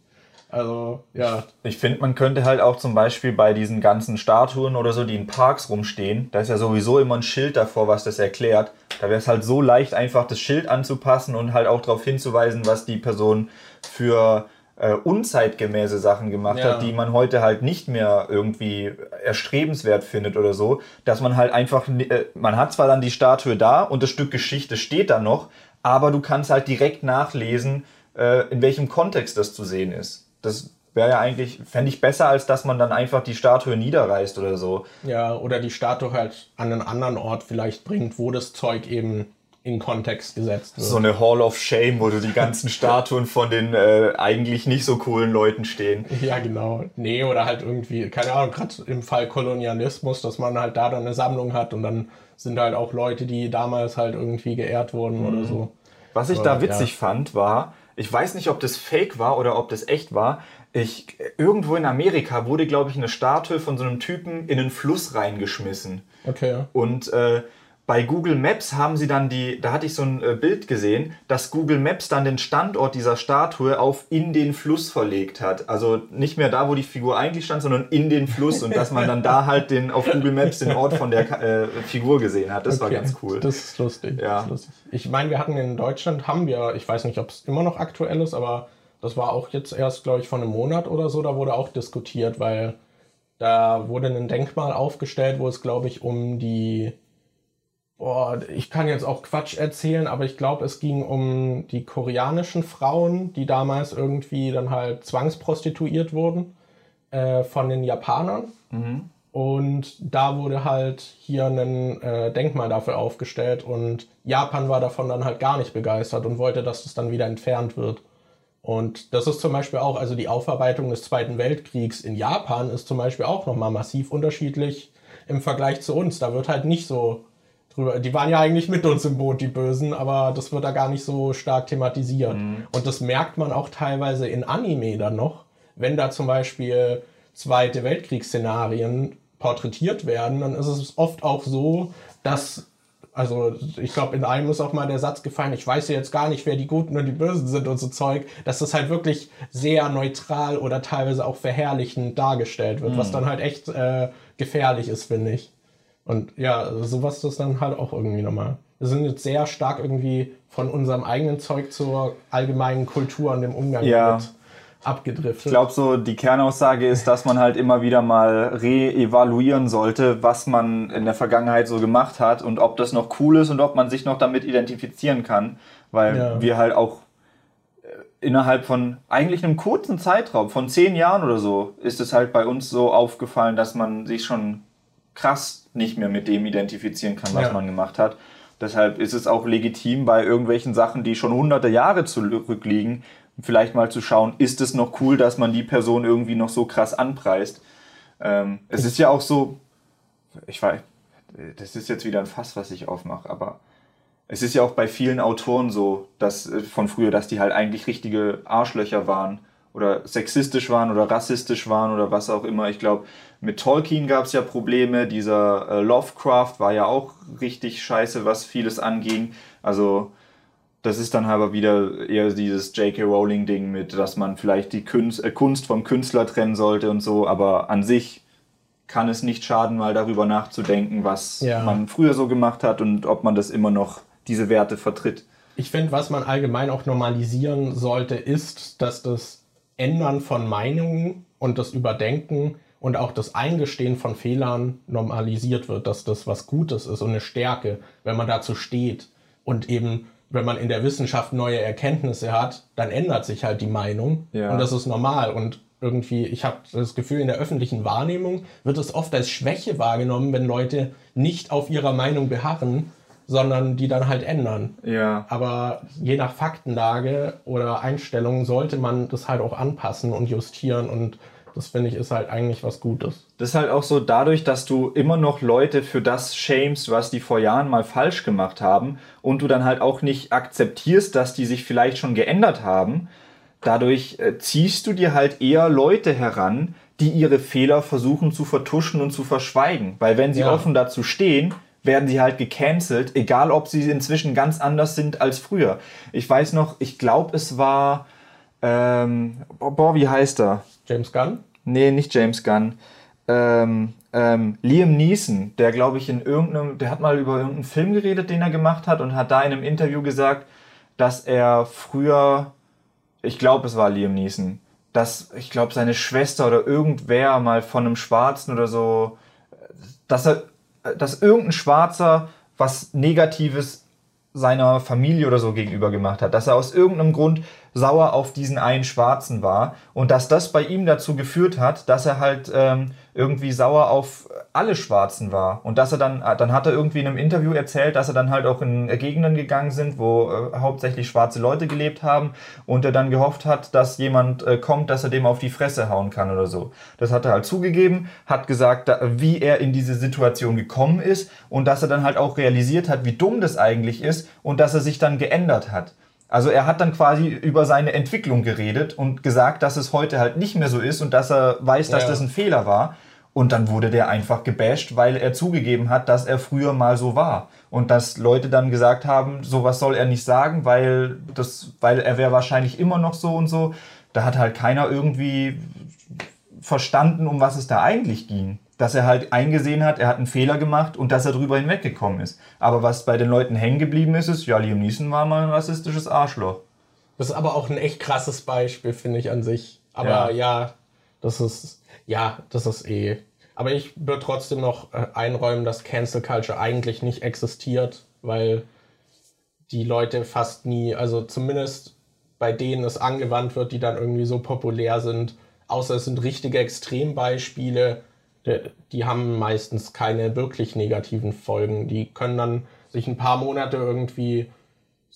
Also, ja. Ich finde, man könnte halt auch zum Beispiel bei diesen ganzen Statuen oder so, die in Parks rumstehen, da ist ja sowieso immer ein Schild davor, was das erklärt. Da wäre es halt so leicht, einfach das Schild anzupassen und halt auch darauf hinzuweisen, was die Person für äh, unzeitgemäße Sachen gemacht ja. hat, die man heute halt nicht mehr irgendwie erstrebenswert findet oder so, dass man halt einfach, äh, man hat zwar dann die Statue da und das Stück Geschichte steht da noch, aber du kannst halt direkt nachlesen, äh, in welchem Kontext das zu sehen ist. Das wäre ja eigentlich, fände ich besser, als dass man dann einfach die Statue niederreißt oder so. Ja, oder die Statue halt an einen anderen Ort vielleicht bringt, wo das Zeug eben in Kontext gesetzt wird. So eine Hall of Shame, wo du die ganzen [laughs] Statuen von den äh, eigentlich nicht so coolen Leuten stehen. Ja, genau. Nee, oder halt irgendwie, keine Ahnung, gerade im Fall Kolonialismus, dass man halt da dann eine Sammlung hat und dann sind halt auch Leute, die damals halt irgendwie geehrt wurden mhm. oder so. Was ich da witzig ja. fand, war, ich weiß nicht, ob das fake war oder ob das echt war. Ich, irgendwo in Amerika wurde, glaube ich, eine Statue von so einem Typen in einen Fluss reingeschmissen. Okay. Und äh, bei Google Maps haben sie dann die, da hatte ich so ein äh, Bild gesehen, dass Google Maps dann den Standort dieser Statue auf in den Fluss verlegt hat. Also nicht mehr da, wo die Figur eigentlich stand, sondern in den Fluss und dass man dann da halt den auf Google Maps den Ort von der äh, Figur gesehen hat. Das okay. war ganz cool. Das ist lustig. Ja. Ist lustig. Ich meine, wir hatten in Deutschland, haben wir, ich weiß nicht, ob es immer noch aktuell ist, aber das war auch jetzt erst, glaube ich, vor einem Monat oder so, da wurde auch diskutiert, weil da wurde ein Denkmal aufgestellt, wo es, glaube ich, um die Boah, ich kann jetzt auch Quatsch erzählen, aber ich glaube, es ging um die koreanischen Frauen, die damals irgendwie dann halt zwangsprostituiert wurden äh, von den Japanern. Mhm. Und da wurde halt hier ein äh, Denkmal dafür aufgestellt und Japan war davon dann halt gar nicht begeistert und wollte, dass das dann wieder entfernt wird. Und das ist zum Beispiel auch, also die Aufarbeitung des Zweiten Weltkriegs in Japan ist zum Beispiel auch nochmal massiv unterschiedlich im Vergleich zu uns. Da wird halt nicht so drüber. Die waren ja eigentlich mit uns im Boot, die Bösen, aber das wird da gar nicht so stark thematisiert. Mhm. Und das merkt man auch teilweise in Anime dann noch, wenn da zum Beispiel Zweite Weltkriegsszenarien porträtiert werden, dann ist es oft auch so, dass also ich glaube, in einem ist auch mal der Satz gefallen, ich weiß ja jetzt gar nicht, wer die Guten und die Bösen sind und so Zeug, dass das halt wirklich sehr neutral oder teilweise auch verherrlichend dargestellt wird, mhm. was dann halt echt äh, gefährlich ist, finde ich. Und ja, sowas ist dann halt auch irgendwie nochmal. Wir sind jetzt sehr stark irgendwie von unserem eigenen Zeug zur allgemeinen Kultur und dem Umgang ja. mit abgedriftet. Ich glaube, so die Kernaussage ist, dass man halt immer wieder mal re-evaluieren sollte, was man in der Vergangenheit so gemacht hat und ob das noch cool ist und ob man sich noch damit identifizieren kann. Weil ja. wir halt auch äh, innerhalb von eigentlich einem kurzen Zeitraum, von zehn Jahren oder so, ist es halt bei uns so aufgefallen, dass man sich schon krass nicht mehr mit dem identifizieren kann, was ja. man gemacht hat. Deshalb ist es auch legitim, bei irgendwelchen Sachen, die schon hunderte Jahre zurückliegen, vielleicht mal zu schauen, ist es noch cool, dass man die Person irgendwie noch so krass anpreist. Ähm, es ist ja auch so, ich weiß, das ist jetzt wieder ein Fass, was ich aufmache, aber es ist ja auch bei vielen Autoren so, dass äh, von früher, dass die halt eigentlich richtige Arschlöcher waren oder sexistisch waren oder rassistisch waren oder was auch immer. Ich glaube, mit Tolkien gab es ja Probleme. Dieser äh, Lovecraft war ja auch richtig scheiße, was vieles anging. Also das ist dann aber wieder eher dieses J.K. Rowling-Ding mit, dass man vielleicht die Kunst, äh, Kunst vom Künstler trennen sollte und so. Aber an sich kann es nicht schaden, mal darüber nachzudenken, was ja. man früher so gemacht hat und ob man das immer noch diese Werte vertritt. Ich finde, was man allgemein auch normalisieren sollte, ist, dass das Ändern von Meinungen und das Überdenken und auch das Eingestehen von Fehlern normalisiert wird, dass das was Gutes ist und eine Stärke, wenn man dazu steht. Und eben, wenn man in der Wissenschaft neue Erkenntnisse hat, dann ändert sich halt die Meinung. Ja. Und das ist normal. Und irgendwie, ich habe das Gefühl, in der öffentlichen Wahrnehmung wird es oft als Schwäche wahrgenommen, wenn Leute nicht auf ihrer Meinung beharren sondern die dann halt ändern. Ja. Aber je nach Faktenlage oder Einstellung sollte man das halt auch anpassen und justieren und das finde ich ist halt eigentlich was Gutes. Das ist halt auch so dadurch, dass du immer noch Leute für das shamest, was die vor Jahren mal falsch gemacht haben und du dann halt auch nicht akzeptierst, dass die sich vielleicht schon geändert haben. Dadurch äh, ziehst du dir halt eher Leute heran, die ihre Fehler versuchen zu vertuschen und zu verschweigen. Weil wenn sie ja. offen dazu stehen, werden sie halt gecancelt, egal ob sie inzwischen ganz anders sind als früher. Ich weiß noch, ich glaube, es war, ähm, boah, wie heißt er? James Gunn? Nee, nicht James Gunn. Ähm, ähm, Liam Neeson, der glaube ich in irgendeinem, der hat mal über irgendeinen Film geredet, den er gemacht hat und hat da in einem Interview gesagt, dass er früher, ich glaube, es war Liam Neeson, dass ich glaube seine Schwester oder irgendwer mal von einem Schwarzen oder so, dass er dass irgendein Schwarzer was Negatives seiner Familie oder so gegenüber gemacht hat. Dass er aus irgendeinem Grund sauer auf diesen einen Schwarzen war und dass das bei ihm dazu geführt hat, dass er halt ähm, irgendwie sauer auf alle Schwarzen war und dass er dann, äh, dann hat er irgendwie in einem Interview erzählt, dass er dann halt auch in Gegenden gegangen sind, wo äh, hauptsächlich schwarze Leute gelebt haben und er dann gehofft hat, dass jemand äh, kommt, dass er dem auf die Fresse hauen kann oder so. Das hat er halt zugegeben, hat gesagt, da, wie er in diese Situation gekommen ist und dass er dann halt auch realisiert hat, wie dumm das eigentlich ist und dass er sich dann geändert hat. Also er hat dann quasi über seine Entwicklung geredet und gesagt, dass es heute halt nicht mehr so ist und dass er weiß, dass Ja. das ein Fehler war. Und dann wurde der einfach gebasht, weil er zugegeben hat, dass er früher mal so war. Und dass Leute dann gesagt haben, sowas soll er nicht sagen, weil, das, weil er wäre wahrscheinlich immer noch so und so. Da hat halt keiner irgendwie verstanden, um was es da eigentlich ging. Dass er halt eingesehen hat, er hat einen Fehler gemacht und dass er drüber hinweggekommen ist. Aber was bei den Leuten hängen geblieben ist, ist, ja, Liam Neeson war mal ein rassistisches Arschloch. Das ist aber auch ein echt krasses Beispiel, finde ich an sich. Aber Ja. ja. das ist, ja, das ist eh. Aber ich würde trotzdem noch äh, einräumen, dass Cancel Culture eigentlich nicht existiert, weil die Leute fast nie, also zumindest bei denen es angewandt wird, die dann irgendwie so populär sind, außer es sind richtige Extrembeispiele, die, die haben meistens keine wirklich negativen Folgen. Die können dann sich ein paar Monate irgendwie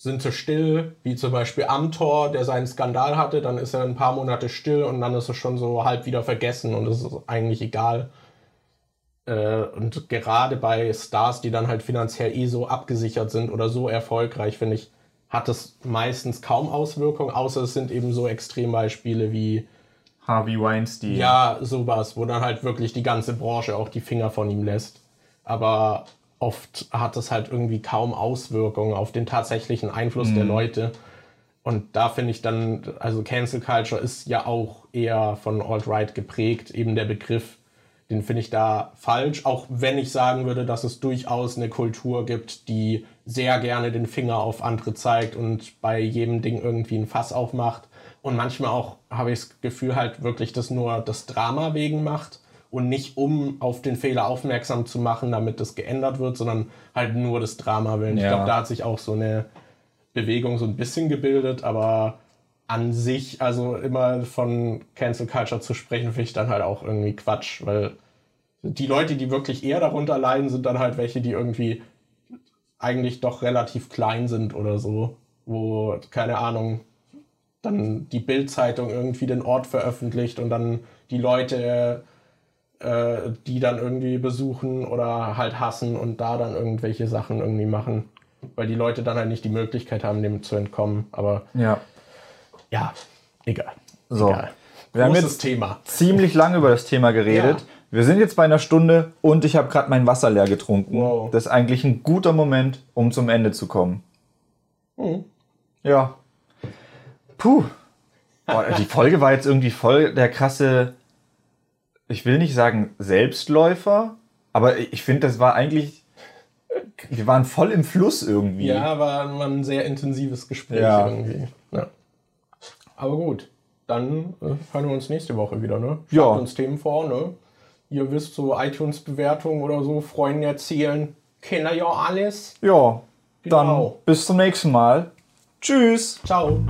sind sie still, wie zum Beispiel Amtor, der seinen Skandal hatte, dann ist er ein paar Monate still und dann ist es schon so halb wieder vergessen und es ist eigentlich egal. Äh, und gerade bei Stars, die dann halt finanziell eh so abgesichert sind oder so erfolgreich, finde ich, hat es meistens kaum Auswirkungen, außer es sind eben so Extrembeispiele wie Harvey Weinstein. ja, sowas, wo dann halt wirklich die ganze Branche auch die Finger von ihm lässt. Aber oft hat es halt irgendwie kaum Auswirkungen auf den tatsächlichen Einfluss der Leute. Und da finde ich dann, also Cancel Culture ist ja auch eher von Alt-Right geprägt, eben der Begriff, den finde ich da falsch, auch wenn ich sagen würde, dass es durchaus eine Kultur gibt, die sehr gerne den Finger auf andere zeigt und bei jedem Ding irgendwie ein Fass aufmacht. Und manchmal auch habe ich das Gefühl, halt wirklich das nur das Drama wegen macht und nicht um auf den Fehler aufmerksam zu machen, damit das geändert wird, sondern halt nur das Drama willen. Ich Ja. glaube, da hat sich auch so eine Bewegung so ein bisschen gebildet, aber an sich, also immer von Cancel Culture zu sprechen, finde ich dann halt auch irgendwie Quatsch, weil die Leute, die wirklich eher darunter leiden, sind dann halt welche, die irgendwie eigentlich doch relativ klein sind oder so, wo, keine Ahnung, dann die Bild-Zeitung irgendwie den Ort veröffentlicht und dann die Leute, äh, die dann irgendwie besuchen oder halt hassen und da dann irgendwelche Sachen irgendwie machen, weil die Leute dann halt nicht die Möglichkeit haben, dem zu entkommen. Aber ja. ja, egal. So. Egal. Wir haben jetzt Thema. ziemlich lange über das Thema geredet. Ja. Wir sind jetzt bei einer Stunde und ich habe gerade mein Wasser leer getrunken. Wow. Das ist eigentlich ein guter Moment, um zum Ende zu kommen. Mhm. Ja. Puh. Boah, die Folge war jetzt irgendwie voll der krasse, ich will nicht sagen Selbstläufer, aber ich finde, das war eigentlich, wir waren voll im Fluss irgendwie. Ja, war, war ein sehr intensives Gespräch Ja. irgendwie. Ja. Aber gut, dann äh, hören wir uns nächste Woche wieder, ne? Schreibt Ja. uns Themen vor, ne? Ihr wisst, so iTunes-Bewertungen oder so, Freunden erzählen, Kinder ja alles. Ja, dann Genau. bis zum nächsten Mal. Tschüss. Ciao.